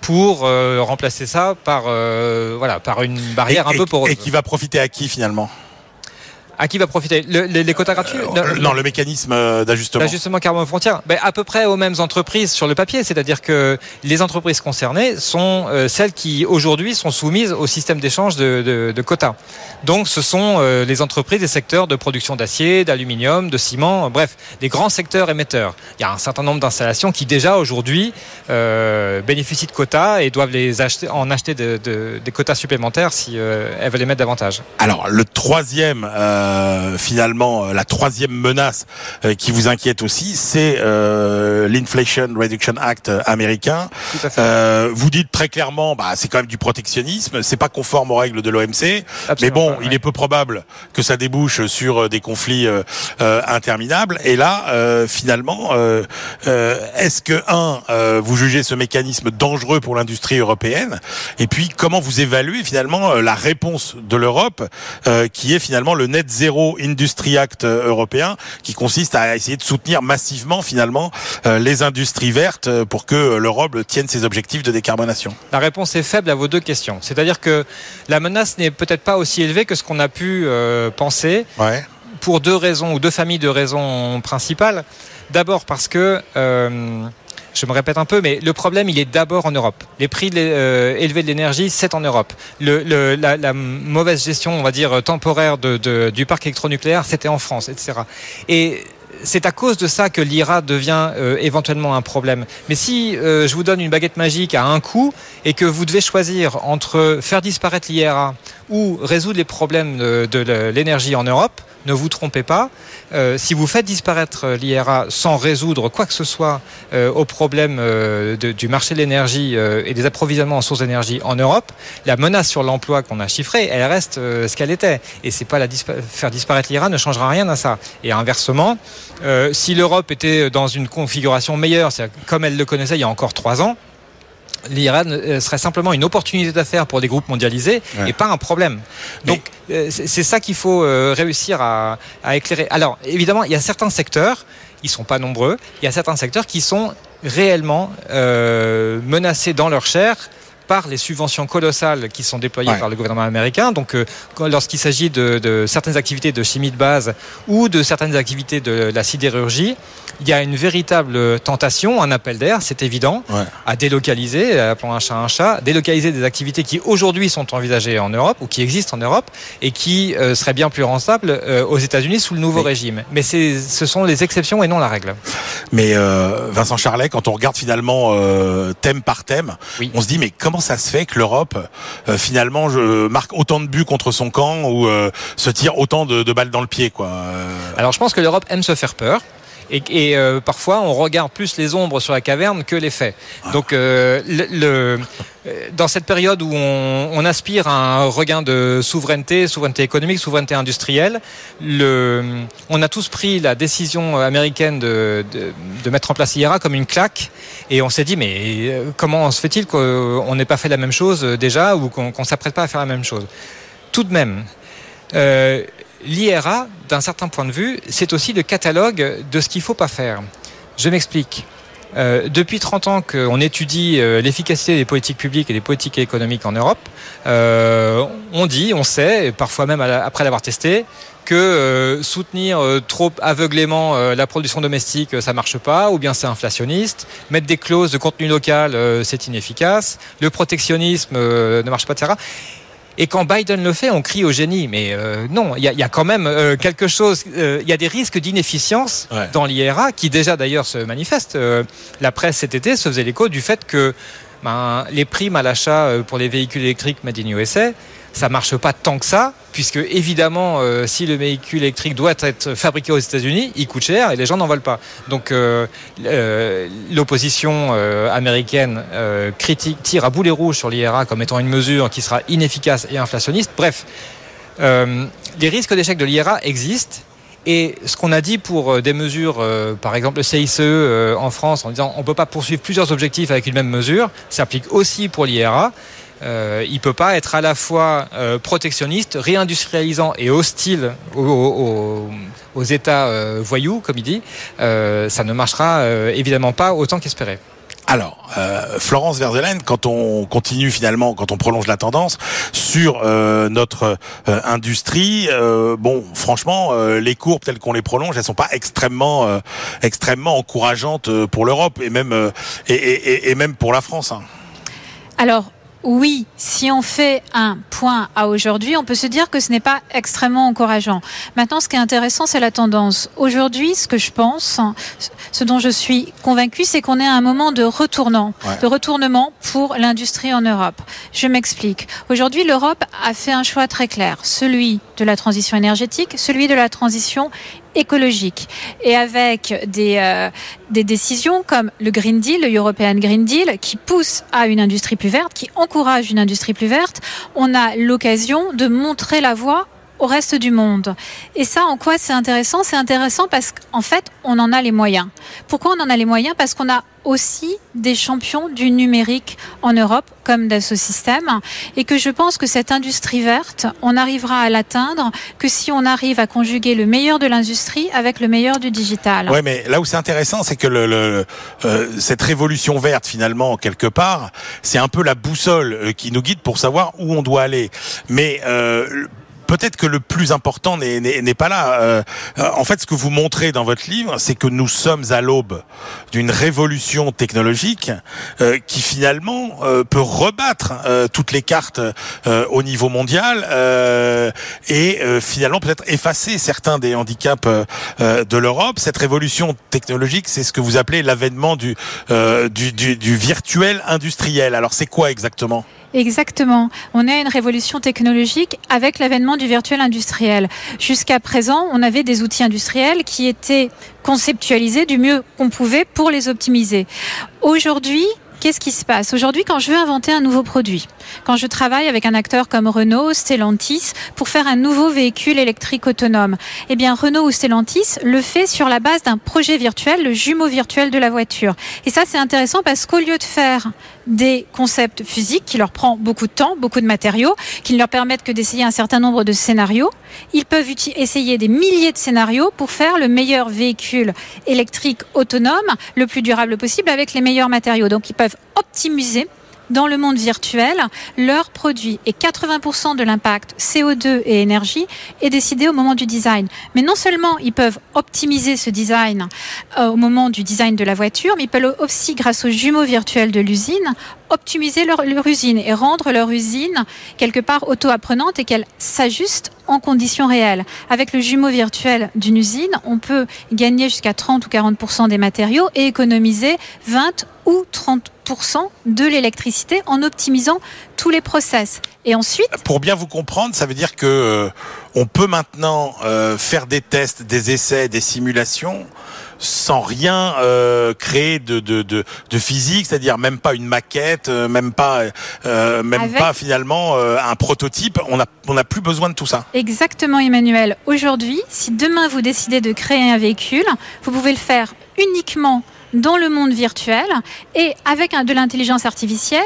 pour euh, remplacer ça par euh, voilà par une barrière et, un peu poreuse. et qui va profiter à qui finalement? À qui va profiter Le- les, les quotas gratuits Euh, Non, le mécanisme euh, d'ajustement. L'ajustement carbone aux frontières, ben, à peu près aux mêmes entreprises sur le papier, c'est-à-dire que les entreprises concernées sont euh, celles qui aujourd'hui sont soumises au système d'échange de, de- de quotas. Donc ce sont euh, les entreprises des secteurs de production d'acier, d'aluminium, de ciment, euh, bref, des grands secteurs émetteurs. Il y a un certain nombre d'installations qui déjà aujourd'hui euh, bénéficient de quotas et doivent les acheter, en acheter de- de- des quotas supplémentaires si euh, elles veulent les mettre davantage. Alors le troisième, euh, finalement, euh, la troisième menace euh, qui vous inquiète aussi, c'est euh, l'Inflation Reduction Act euh, américain. Tout à fait. Euh, vous dites très clairement, bah, c'est quand même du protectionnisme, c'est pas conforme aux règles de l'OMC, mais bon, pas, il est peu probable que ça débouche sur euh, des conflits euh, euh, interminables. Et là, euh, finalement, euh, euh, est-ce que un, euh, vous jugez ce mécanisme dangereux pour l'industrie européenne? Et puis, comment vous évaluez finalement euh, la réponse de l'Europe, euh, qui est finalement le Net Zero Industry Act euh, européen, qui consiste à essayer de soutenir massivement finalement euh, les industries vertes euh, pour que l'Europe tienne ses objectifs de décarbonation La réponse est faible à vos deux questions. C'est-à-dire que la menace n'est peut-être pas aussi élevée que ce qu'on a pu euh, penser Ouais. pour deux raisons ou deux familles de raisons principales. D'abord parce que euh, je me répète un peu, mais le problème, il est d'abord en Europe. Les prix euh, élevés de l'énergie, c'est en Europe. Le, le- la, la mauvaise gestion, on va dire, temporaire de, de- du parc électronucléaire, c'était en France, etc. Et c'est à cause de ça que l'IRA devient euh, éventuellement un problème. Mais si euh, je vous donne une baguette magique à un coup et que vous devez choisir entre faire disparaître l'IRA ou résoudre les problèmes de, l'énergie en Europe, ne vous trompez pas. Euh, si vous faites disparaître euh, l'IRA sans résoudre quoi que ce soit euh, au problème euh, du marché de l'énergie et des approvisionnements en sources d'énergie en Europe, la menace sur l'emploi qu'on a chiffrée, elle reste ce qu'elle était. Et c'est pas la faire disparaître l'IRA ne changera rien à ça. Et inversement, si l'Europe était dans une configuration meilleure, comme elle le connaissait il y a encore trois ans, l'IRA euh, serait simplement une opportunité d'affaires pour des groupes mondialisés Ouais. et pas un problème. Donc euh, c'est ça qu'il faut euh, réussir à, à éclairer. Alors évidemment, il y a certains secteurs, ils sont pas nombreux, il y a certains secteurs qui sont réellement euh, menacés dans leur chair par les subventions colossales qui sont déployées Ouais. par le gouvernement américain. Donc, euh, lorsqu'il s'agit de, de certaines activités de chimie de base ou de certaines activités de la sidérurgie, il y a une véritable tentation, un appel d'air, c'est évident, Ouais. à délocaliser, appelons un chat un chat, délocaliser des activités qui aujourd'hui sont envisagées en Europe ou qui existent en Europe et qui euh, seraient bien plus rentables euh, aux États-Unis sous le nouveau Mais- régime. Mais ce sont les exceptions et non la règle. Mais Vincent Charlet, quand on regarde finalement thème par thème, Oui. on se dit mais comment ça se fait que l'Europe euh, finalement marque autant de buts contre son camp ou euh, se tire autant de, de balles dans le pied quoi euh, Alors je pense que l'Europe aime se faire peur. Et, euh, parfois, on regarde plus les ombres sur la caverne que les faits. Donc, euh, euh, dans cette période où on, aspire à un regain de souveraineté, souveraineté économique, souveraineté industrielle, le, on a tous pris la décision américaine de, mettre en place l'IRA comme une claque. Et on s'est dit, mais comment se fait-il qu'on n'ait pas fait la même chose déjà ou qu'on qu'on s'apprête pas à faire la même chose? Tout de même, l'IRA, d'un certain point de vue, c'est aussi le catalogue de ce qu'il ne faut pas faire. Je m'explique. Euh, depuis 30 ans qu'on étudie euh, l'efficacité des politiques publiques et des politiques économiques en Europe, euh, on dit, on sait, et parfois même après l'avoir testé, que soutenir trop aveuglément la production domestique, ça marche pas, ou bien c'est inflationniste. Mettre des clauses de contenu local, c'est inefficace. Le protectionnisme ne marche pas, etc. Et quand Biden le fait, on crie au génie. Mais euh, non, il y a, il y a quand même euh, quelque chose. euh, Il y a des risques d'inefficience Ouais. dans l'IRA qui déjà d'ailleurs se manifestent. La presse cet été se faisait l'écho du fait que ben, les primes à l'achat pour les véhicules électriques Made in USA, ça marche pas tant que ça, puisque évidemment, euh, si le véhicule électrique doit être fabriqué aux États-Unis, il coûte cher et les gens n'en veulent pas. Donc euh, euh, l'opposition américaine critique, tire à boulet rouge sur l'IRA comme étant une mesure qui sera inefficace et inflationniste. Bref, les risques d'échec de l'IRA existent. Et ce qu'on a dit pour des mesures, par exemple le CICE en France, en disant on ne peut pas poursuivre plusieurs objectifs avec une même mesure, s'applique aussi pour l'IRA. Euh, il peut pas être à la fois euh, protectionniste, réindustrialisant et hostile aux, États euh, voyous, comme il dit. Euh, ça ne marchera évidemment pas autant qu'espéré. Alors, Florence Verdelaine, quand on continue finalement, quand on prolonge la tendance sur notre industrie, bon, franchement, les courbes telles qu'on les prolonge, elles sont pas extrêmement, extrêmement encourageantes pour l'Europe et même et, et, et, même pour la France. Hein. Alors, oui, si on fait un point à aujourd'hui, on peut se dire que ce n'est pas extrêmement encourageant. Maintenant, ce qui est intéressant, c'est la tendance. Aujourd'hui, ce que je pense, ce dont je suis convaincu, c'est qu'on est à un moment de retournant, de retournement pour l'industrie en Europe. Je m'explique. Aujourd'hui, l'Europe a fait un choix très clair, celui de la transition énergétique, celui de la transition écologique. Et avec des, euh, des décisions comme le Green Deal, le European Green Deal, qui pousse à une industrie plus verte, qui encourage une industrie plus verte, on a l'occasion de montrer la voie au reste du monde. Et ça, en quoi c'est intéressant? C'est intéressant parce qu'en fait, on en a les moyens. Pourquoi on en a les moyens? Parce qu'on a aussi des champions du numérique en Europe, comme Dassault Systèmes, et que je pense que cette industrie verte, on arrivera à l'atteindre que si on arrive à conjuguer le meilleur de l'industrie avec le meilleur du digital. Ouais, mais là où c'est intéressant, c'est que le, euh, cette révolution verte, finalement, quelque part, c'est un peu la boussole euh, qui nous guide pour savoir où on doit aller. Mais euh, peut-être que le plus important n'est pas là. Euh, en fait, ce que vous montrez dans votre livre, c'est que nous sommes à l'aube d'une révolution technologique euh, qui finalement euh, peut rebattre toutes les cartes au niveau mondial et finalement peut-être effacer certains des handicaps de l'Europe. Cette révolution technologique, c'est ce que vous appelez l'avènement du, virtuel industriel. Alors c'est quoi exactement? Exactement. On a une révolution technologique avec l'avènement du virtuel industriel. Jusqu'à présent, on avait des outils industriels qui étaient conceptualisés du mieux qu'on pouvait pour les optimiser. Aujourd'hui, qu'est-ce qui se passe Aujourd'hui, quand je veux inventer un nouveau produit, quand je travaille avec un acteur comme Renault, Stellantis, pour faire un nouveau véhicule électrique autonome, eh bien, Renault ou Stellantis le fait sur la base d'un projet virtuel, le jumeau virtuel de la voiture. Et ça, c'est intéressant parce qu'au lieu de faire des concepts physiques qui leur prend beaucoup de temps, beaucoup de matériaux, qui ne leur permettent que d'essayer un certain nombre de scénarios, ils peuvent essayer des milliers de scénarios pour faire le meilleur véhicule électrique autonome, le plus durable possible avec les meilleurs matériaux. Donc ils peuvent optimiser dans le monde virtuel leurs produits. Et 80% de l'impact CO2 et énergie est décidé au moment du design. Mais non seulement ils peuvent optimiser ce design euh, au moment du design de la voiture, mais ils peuvent aussi, grâce aux jumeaux virtuels de l'usine, optimiser leur, leur, usine et rendre leur usine quelque part auto-apprenante et qu'elle s'ajuste en conditions réelles. Avec le jumeau virtuel d'une usine, on peut gagner jusqu'à 30 ou 40% des matériaux et économiser 20 ou 30 de l'électricité en optimisant tous les process. Et ensuite, pour bien vous comprendre, ça veut dire que euh, on peut maintenant euh, faire des tests, des essais, des simulations sans rien euh, créer de, de, de, de physique, c'est-à-dire même pas une maquette, euh, même pas, euh, même pas finalement euh, un prototype. On n'a on a plus besoin de tout ça. Exactement, Emmanuel. Aujourd'hui, si demain vous décidez de créer un véhicule, vous pouvez le faire uniquement dans le monde virtuel et avec de l'intelligence artificielle,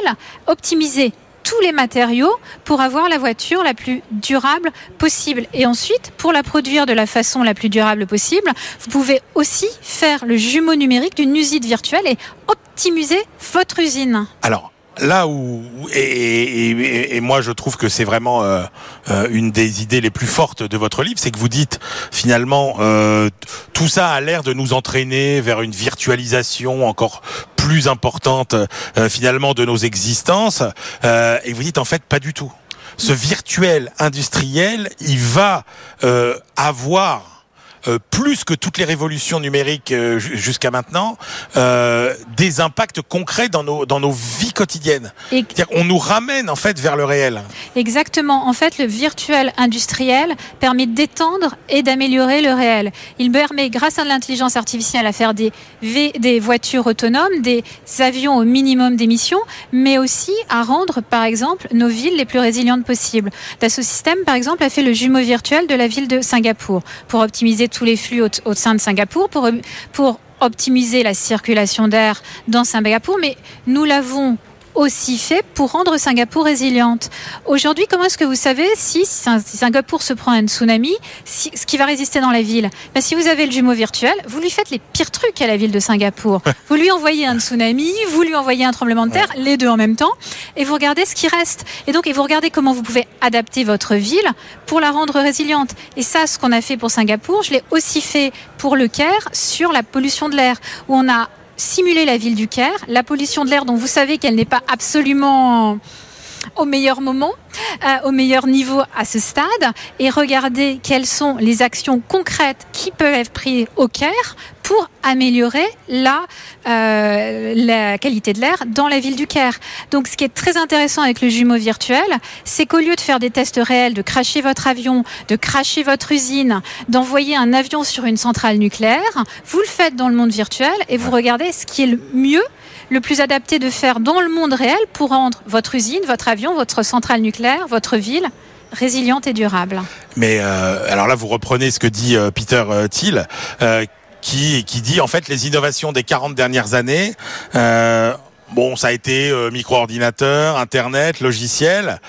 optimiser tous les matériaux pour avoir la voiture la plus durable possible. Et ensuite, pour la produire de la façon la plus durable possible, vous pouvez aussi faire le jumeau numérique d'une usine virtuelle et optimiser votre usine. Alors, là où et, moi je trouve que c'est vraiment euh, euh, une des idées les plus fortes de votre livre, c'est que vous dites finalement euh, tout ça a l'air de nous entraîner vers une virtualisation encore plus importante finalement de nos existences, et vous dites en fait pas du tout. Ce virtuel industriel, il va avoir euh, plus que toutes les révolutions numériques euh, ju- jusqu'à maintenant, euh, des impacts concrets dans nos dans nos vies quotidiennes. Et- qu'on nous ramène en fait vers le réel. Exactement. En fait, le virtuel industriel permet d'étendre et d'améliorer le réel. Il permet, grâce à l'intelligence artificielle, à faire des, V- des voitures autonomes, des avions au minimum d'émissions, mais aussi à rendre, par exemple, nos villes les plus résilientes possibles. Dassault Systèmes, par exemple, a fait le jumeau virtuel de la ville de Singapour pour optimiser tous les flux au, sein de Singapour, pour, pour optimiser la circulation d'air dans Singapour, mais nous l'avons aussi fait pour rendre Singapour résiliente. Aujourd'hui, comment est-ce que vous savez si Sing- si Singapour se prend un tsunami, si- ce qui va résister dans la ville? Ben, Si vous avez le jumeau virtuel, vous lui faites les pires trucs à la ville de Singapour. vous lui envoyez un tsunami, vous lui envoyez un tremblement de terre, les deux en même temps, et vous regardez ce qui reste. Et donc, et vous regardez comment vous pouvez adapter votre ville pour la rendre résiliente. Et ça, ce qu'on a fait pour Singapour, je l'ai aussi fait pour le Caire sur la pollution de l'air, où on a simulé la ville du Caire, la pollution de l'air dont vous savez qu'elle n'est pas absolument au meilleur moment, euh, au meilleur niveau à ce stade, et regarder quelles sont les actions concrètes qui peuvent être prises au Caire pour améliorer la, euh, la qualité de l'air dans la ville du Caire. Donc ce qui est très intéressant avec le jumeau virtuel, c'est qu'au lieu de faire des tests réels, de cracher votre avion, de cracher votre usine, d'envoyer un avion sur une centrale nucléaire, vous le faites dans le monde virtuel et vous regardez ce qui est le mieux le plus adapté de faire dans le monde réel pour rendre votre usine, votre avion, votre centrale nucléaire, votre ville résiliente et durable. Mais euh, alors là, vous reprenez ce que dit euh, Peter euh, Thiel, qui, qui dit en fait les innovations des 40 dernières années. Bon, ça a été euh, micro-ordinateur, internet, logiciel,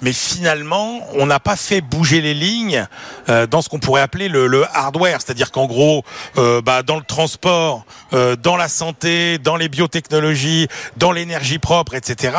mais finalement, on n'a pas fait bouger les lignes euh, dans ce qu'on pourrait appeler le, le hardware, c'est-à-dire qu'en gros, euh, bah, dans le transport, euh, dans la santé, dans les biotechnologies, dans l'énergie propre, etc.,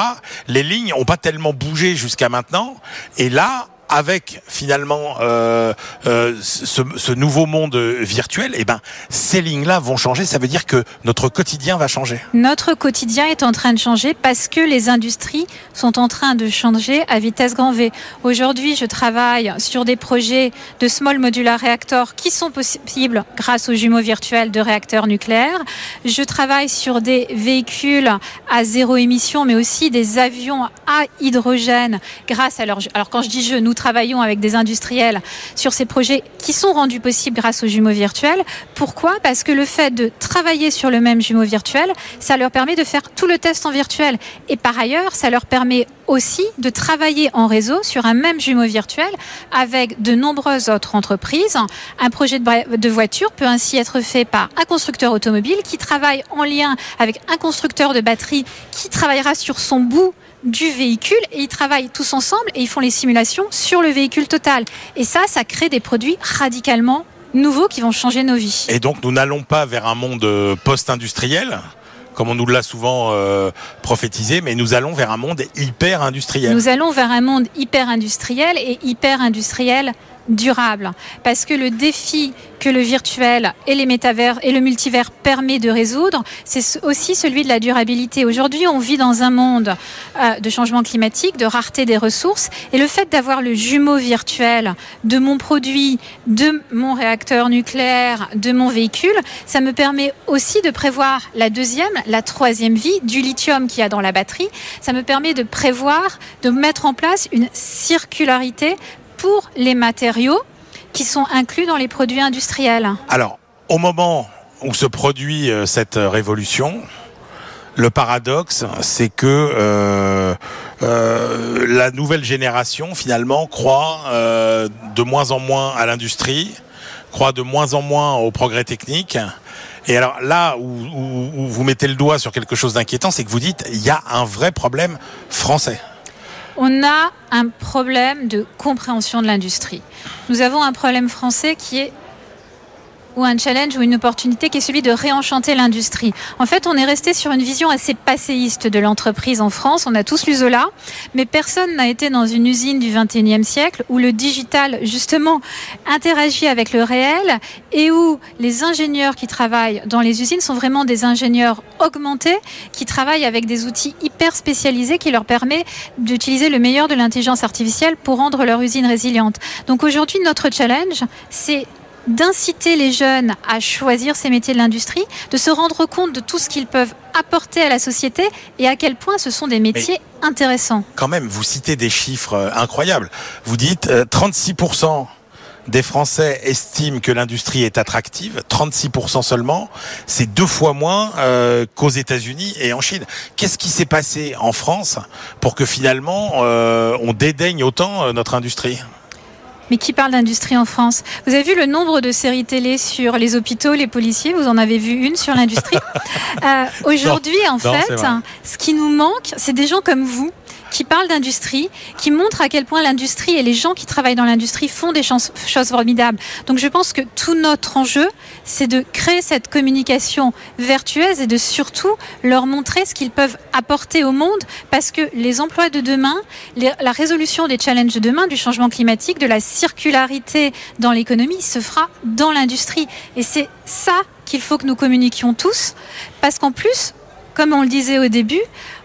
les lignes n'ont pas tellement bougé jusqu'à maintenant, et là, avec finalement euh, euh, ce, nouveau monde virtuel, eh ben ces lignes-là vont changer. Ça veut dire que notre quotidien va changer. Notre quotidien est en train de changer parce que les industries sont en train de changer à vitesse grand V. Aujourd'hui, je travaille sur des projets de small modular reactor qui sont possibles grâce aux jumeaux virtuels de réacteurs nucléaires. Je travaille sur des véhicules à zéro émission, mais aussi des avions à hydrogène grâce à leur. Alors quand je dis je, nous travaillons avec des industriels sur ces projets qui sont rendus possibles grâce aux jumeaux virtuels. Pourquoi? Parce que le fait de travailler sur le même jumeau virtuel, ça leur permet de faire tout le test en virtuel. Et par ailleurs, ça leur permet aussi de travailler en réseau sur un même jumeau virtuel avec de nombreuses autres entreprises. Un projet de, voiture peut ainsi être fait par un constructeur automobile qui travaille en lien avec un constructeur de batterie qui travaillera sur son bout du véhicule et ils travaillent tous ensemble et ils font les simulations sur le véhicule total. Et ça, ça crée des produits radicalement nouveaux qui vont changer nos vies. Et donc nous n'allons pas vers un monde euh, post-industriel comme on nous l'a souvent euh, prophétisé, mais nous allons vers un monde hyper industriel. Nous allons vers un monde hyper industriel et hyper industriel durable. Parce que le défi que le virtuel et les métavers et le multivers permet de résoudre, c'est aussi celui de la durabilité. Aujourd'hui, on vit dans un monde euh, de changement climatique, de rareté des ressources, et le fait d'avoir le jumeau virtuel de mon produit, de mon réacteur nucléaire, de mon véhicule, ça me permet aussi de prévoir la deuxième, la troisième vie du lithium qu'il y a dans la batterie. Ça me permet de prévoir, de mettre en place une circularité pour les matériaux qui sont inclus dans les produits industriels. Alors, au moment où se produit euh, cette révolution, le paradoxe, c'est que euh, euh, la nouvelle génération, finalement, croit euh, de moins en moins à l'industrie, croit de moins en moins au progrès technique. Et alors là où vous mettez le doigt sur quelque chose d'inquiétant, c'est que vous dites il y a un vrai problème français on a un problème de compréhension de l'industrie. Nous avons un problème français qui est ou un challenge ou une opportunité qui est celui de réenchanter l'industrie. En fait, on est resté sur une vision assez passéiste de l'entreprise en France. On a tous lu Zola, mais personne n'a été dans une usine du 21e siècle où le digital, justement, interagit avec le réel et où les ingénieurs qui travaillent dans les usines sont vraiment des ingénieurs augmentés qui travaillent avec des outils hyper spécialisés qui leur permettent d'utiliser le meilleur de l'intelligence artificielle pour rendre leur usine résiliente. Donc aujourd'hui, notre challenge, c'est d'inciter les jeunes à choisir ces métiers de l'industrie, de se rendre compte de tout ce qu'ils peuvent apporter à la société et à quel point ce sont des métiers intéressants. Quand même, vous citez des chiffres euh, incroyables. Vous dites euh, 36% des Français estiment que l'industrie est attractive, 36% seulement, c'est deux fois moins euh, qu'aux États-Unis et en Chine. Qu'est-ce qui s'est passé en France pour que finalement euh, on dédaigne autant euh, notre industrie? Mais qui parle d'industrie en France Vous avez vu le nombre de séries télé sur les hôpitaux, les policiers Vous en avez vu une sur l'industrie Euh, Aujourd'hui, en non, fait, ce qui nous manque, c'est des gens comme vous qui parlent d'industrie, qui montrent à quel point l'industrie et les gens qui travaillent dans l'industrie font des choses formidables. Donc je pense que tout notre enjeu, c'est de créer cette communication vertueuse et de surtout leur montrer ce qu'ils peuvent apporter au monde parce que les emplois de demain, la résolution des challenges de demain, du changement climatique, de la circularité dans l'économie, se fera dans l'industrie. Et c'est ça qu'il faut que nous communiquions tous parce qu'en plus, comme on le disait au début,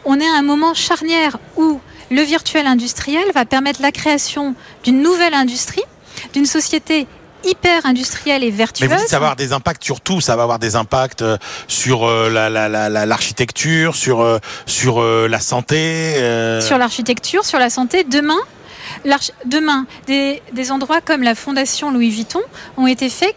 on est à un moment charnière où le virtuel industriel va permettre la création d'une nouvelle industrie, d'une société hyper industrielle et Mais vertueuse. vous dites ça va avoir des impacts sur tout, ça va avoir des impacts euh, sur euh, la- la- la- la- l'architecture, sur euh, sur la santé. euh, sur l'architecture, sur la santé. Demain, demain des, des endroits comme la Fondation Louis Vuitton ont été faits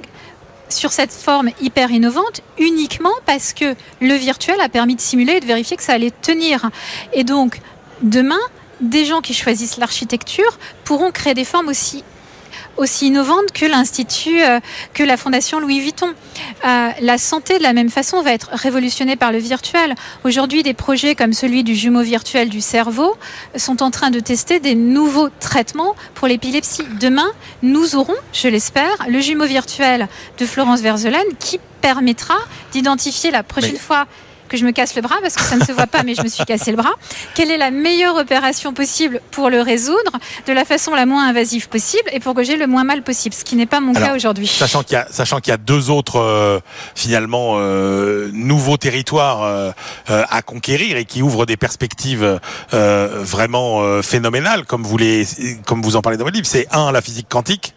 sur cette forme hyper innovante uniquement parce que le virtuel a permis de simuler et de vérifier que ça allait tenir. Et donc, demain, des gens qui choisissent l'architecture pourront créer des formes aussi aussi innovantes que l'institut, euh, que la fondation Louis Vuitton. Euh, la santé, de la même façon, va être révolutionnée par le virtuel. Aujourd'hui, des projets comme celui du jumeau virtuel du cerveau sont en train de tester des nouveaux traitements pour l'épilepsie. Demain, nous aurons, je l'espère, le jumeau virtuel de Florence Verzelaine qui permettra d'identifier la prochaine Mais- fois que je me casse le bras parce que ça ne se voit pas mais je me suis cassé le bras. Quelle est la meilleure opération possible pour le résoudre de la façon la moins invasive possible et pour que j'ai le moins mal possible, ce qui n'est pas mon Alors, cas aujourd'hui. Sachant qu'il y a, sachant qu'il y a deux autres euh, finalement euh, nouveaux territoires euh, à conquérir et qui ouvrent des perspectives vraiment phénoménales, comme vous les, comme vous en parlez dans votre livre. C'est un la physique quantique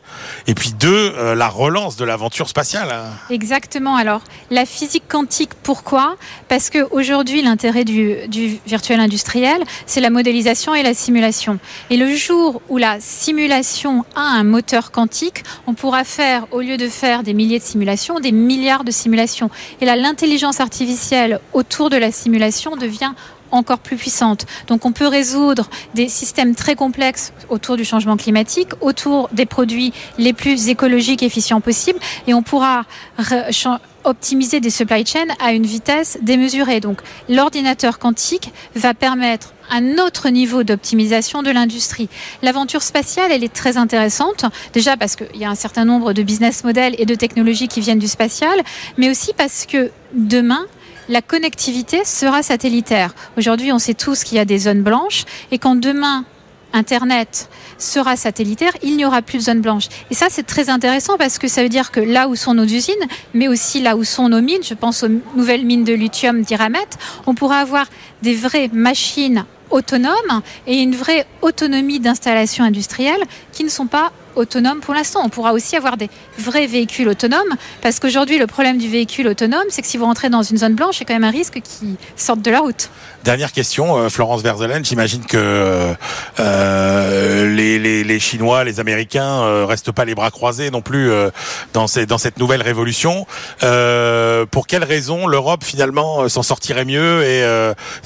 et puis deux la relance de l'aventure spatiale. hein. Exactement. Alors, la physique quantique, pourquoi? Parce que aujourd'hui, l'intérêt du, virtuel industriel, c'est la modélisation et la simulation. Et le jour où la simulation a un moteur quantique, on pourra faire, au lieu de faire des milliers de simulations, des milliards de simulations. Et là, l'intelligence artificielle autour de la simulation devient encore plus puissante. Donc on peut résoudre des systèmes très complexes autour du changement climatique, autour des produits les plus écologiques et efficients possibles, et on pourra optimiser des supply chains à une vitesse démesurée. Donc l'ordinateur quantique va permettre un autre niveau d'optimisation de l'industrie. L'aventure spatiale, elle est très intéressante, déjà parce qu'il y a un certain nombre de business models et de technologies qui viennent du spatial, mais aussi parce que demain, la connectivité sera satellitaire. Aujourd'hui, on sait tous qu'il y a des zones blanches et quand demain Internet sera satellitaire, il n'y aura plus de zones blanches. Et ça, c'est très intéressant parce que ça veut dire que là où sont nos usines, mais aussi là où sont nos mines, je pense aux nouvelles mines de lithium d'Iramet, on pourra avoir des vraies machines autonomes et une vraie autonomie d'installation industrielle qui ne sont pas autonomes pour l'instant. On pourra aussi avoir des vrais véhicules autonomes parce qu'aujourd'hui, le problème du véhicule autonome, c'est que si vous rentrez dans une zone blanche, il y a quand même un risque qu'ils sortent de la route. Dernière question, euh, Florence Verzelen, j'imagine que euh, les, les, les Chinois, les Américains euh, restent pas les bras croisés non plus euh, dans, ces, dans cette nouvelle révolution. Pour quelles raisons l'Europe finalement s'en sortirait mieux et,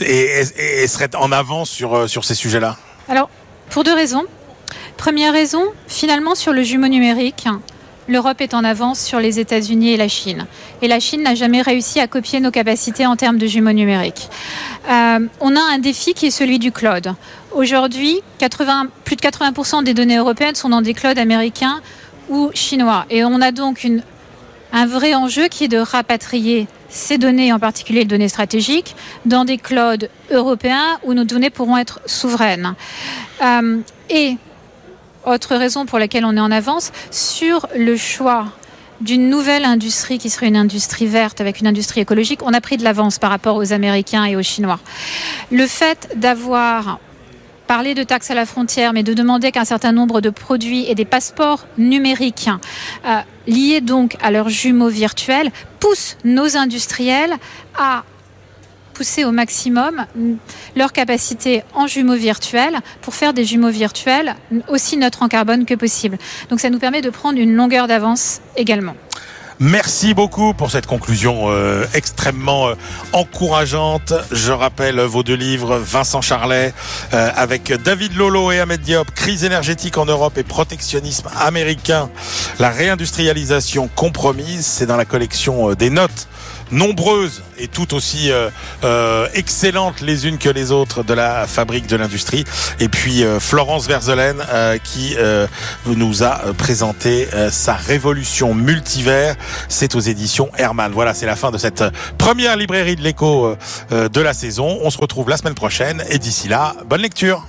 et, et- et serait en avance sur, sur ces sujets-là? Alors, pour deux raisons. Première raison, finalement, sur le jumeau numérique, l'Europe est en avance sur les États-Unis et la Chine. Et la Chine n'a jamais réussi à copier nos capacités en termes de jumeaux numériques. Euh, on a un défi qui est celui du cloud. Aujourd'hui, 80 plus de 80% des données européennes sont dans des clouds américains ou chinois. Et on a donc un vrai enjeu qui est de rapatrier ces données, en particulier les données stratégiques, dans des clouds européens où nos données pourront être souveraines. Euh, et autre raison pour laquelle on est en avance, sur le choix d'une nouvelle industrie qui serait une industrie verte avec une industrie écologique, on a pris de l'avance par rapport aux Américains et aux Chinois. Le fait d'avoir parler de taxes à la frontière, mais de demander qu'un certain nombre de produits et des passeports numériques euh, liés donc à leurs jumeaux virtuels poussent nos industriels à pousser au maximum leur capacité en jumeaux virtuels pour faire des jumeaux virtuels aussi neutres en carbone que possible. Donc ça nous permet de prendre une longueur d'avance également. Merci beaucoup pour cette conclusion euh, extrêmement euh, encourageante. Je rappelle vos deux livres, Vincent Charlet euh, avec David Lolo et Ahmed Diop, Crise énergétique en Europe et protectionnisme américain, la réindustrialisation compromise. C'est dans la collection des notes nombreuses et toutes aussi euh, euh, excellentes les unes que les autres de la fabrique de l'industrie. Et puis euh, Florence Verzelen qui nous a présenté sa révolution multivers. C'est aux éditions Hermann. Voilà, c'est la fin de cette première librairie de l'écho de la saison. On se retrouve la semaine prochaine et d'ici là, bonne lecture.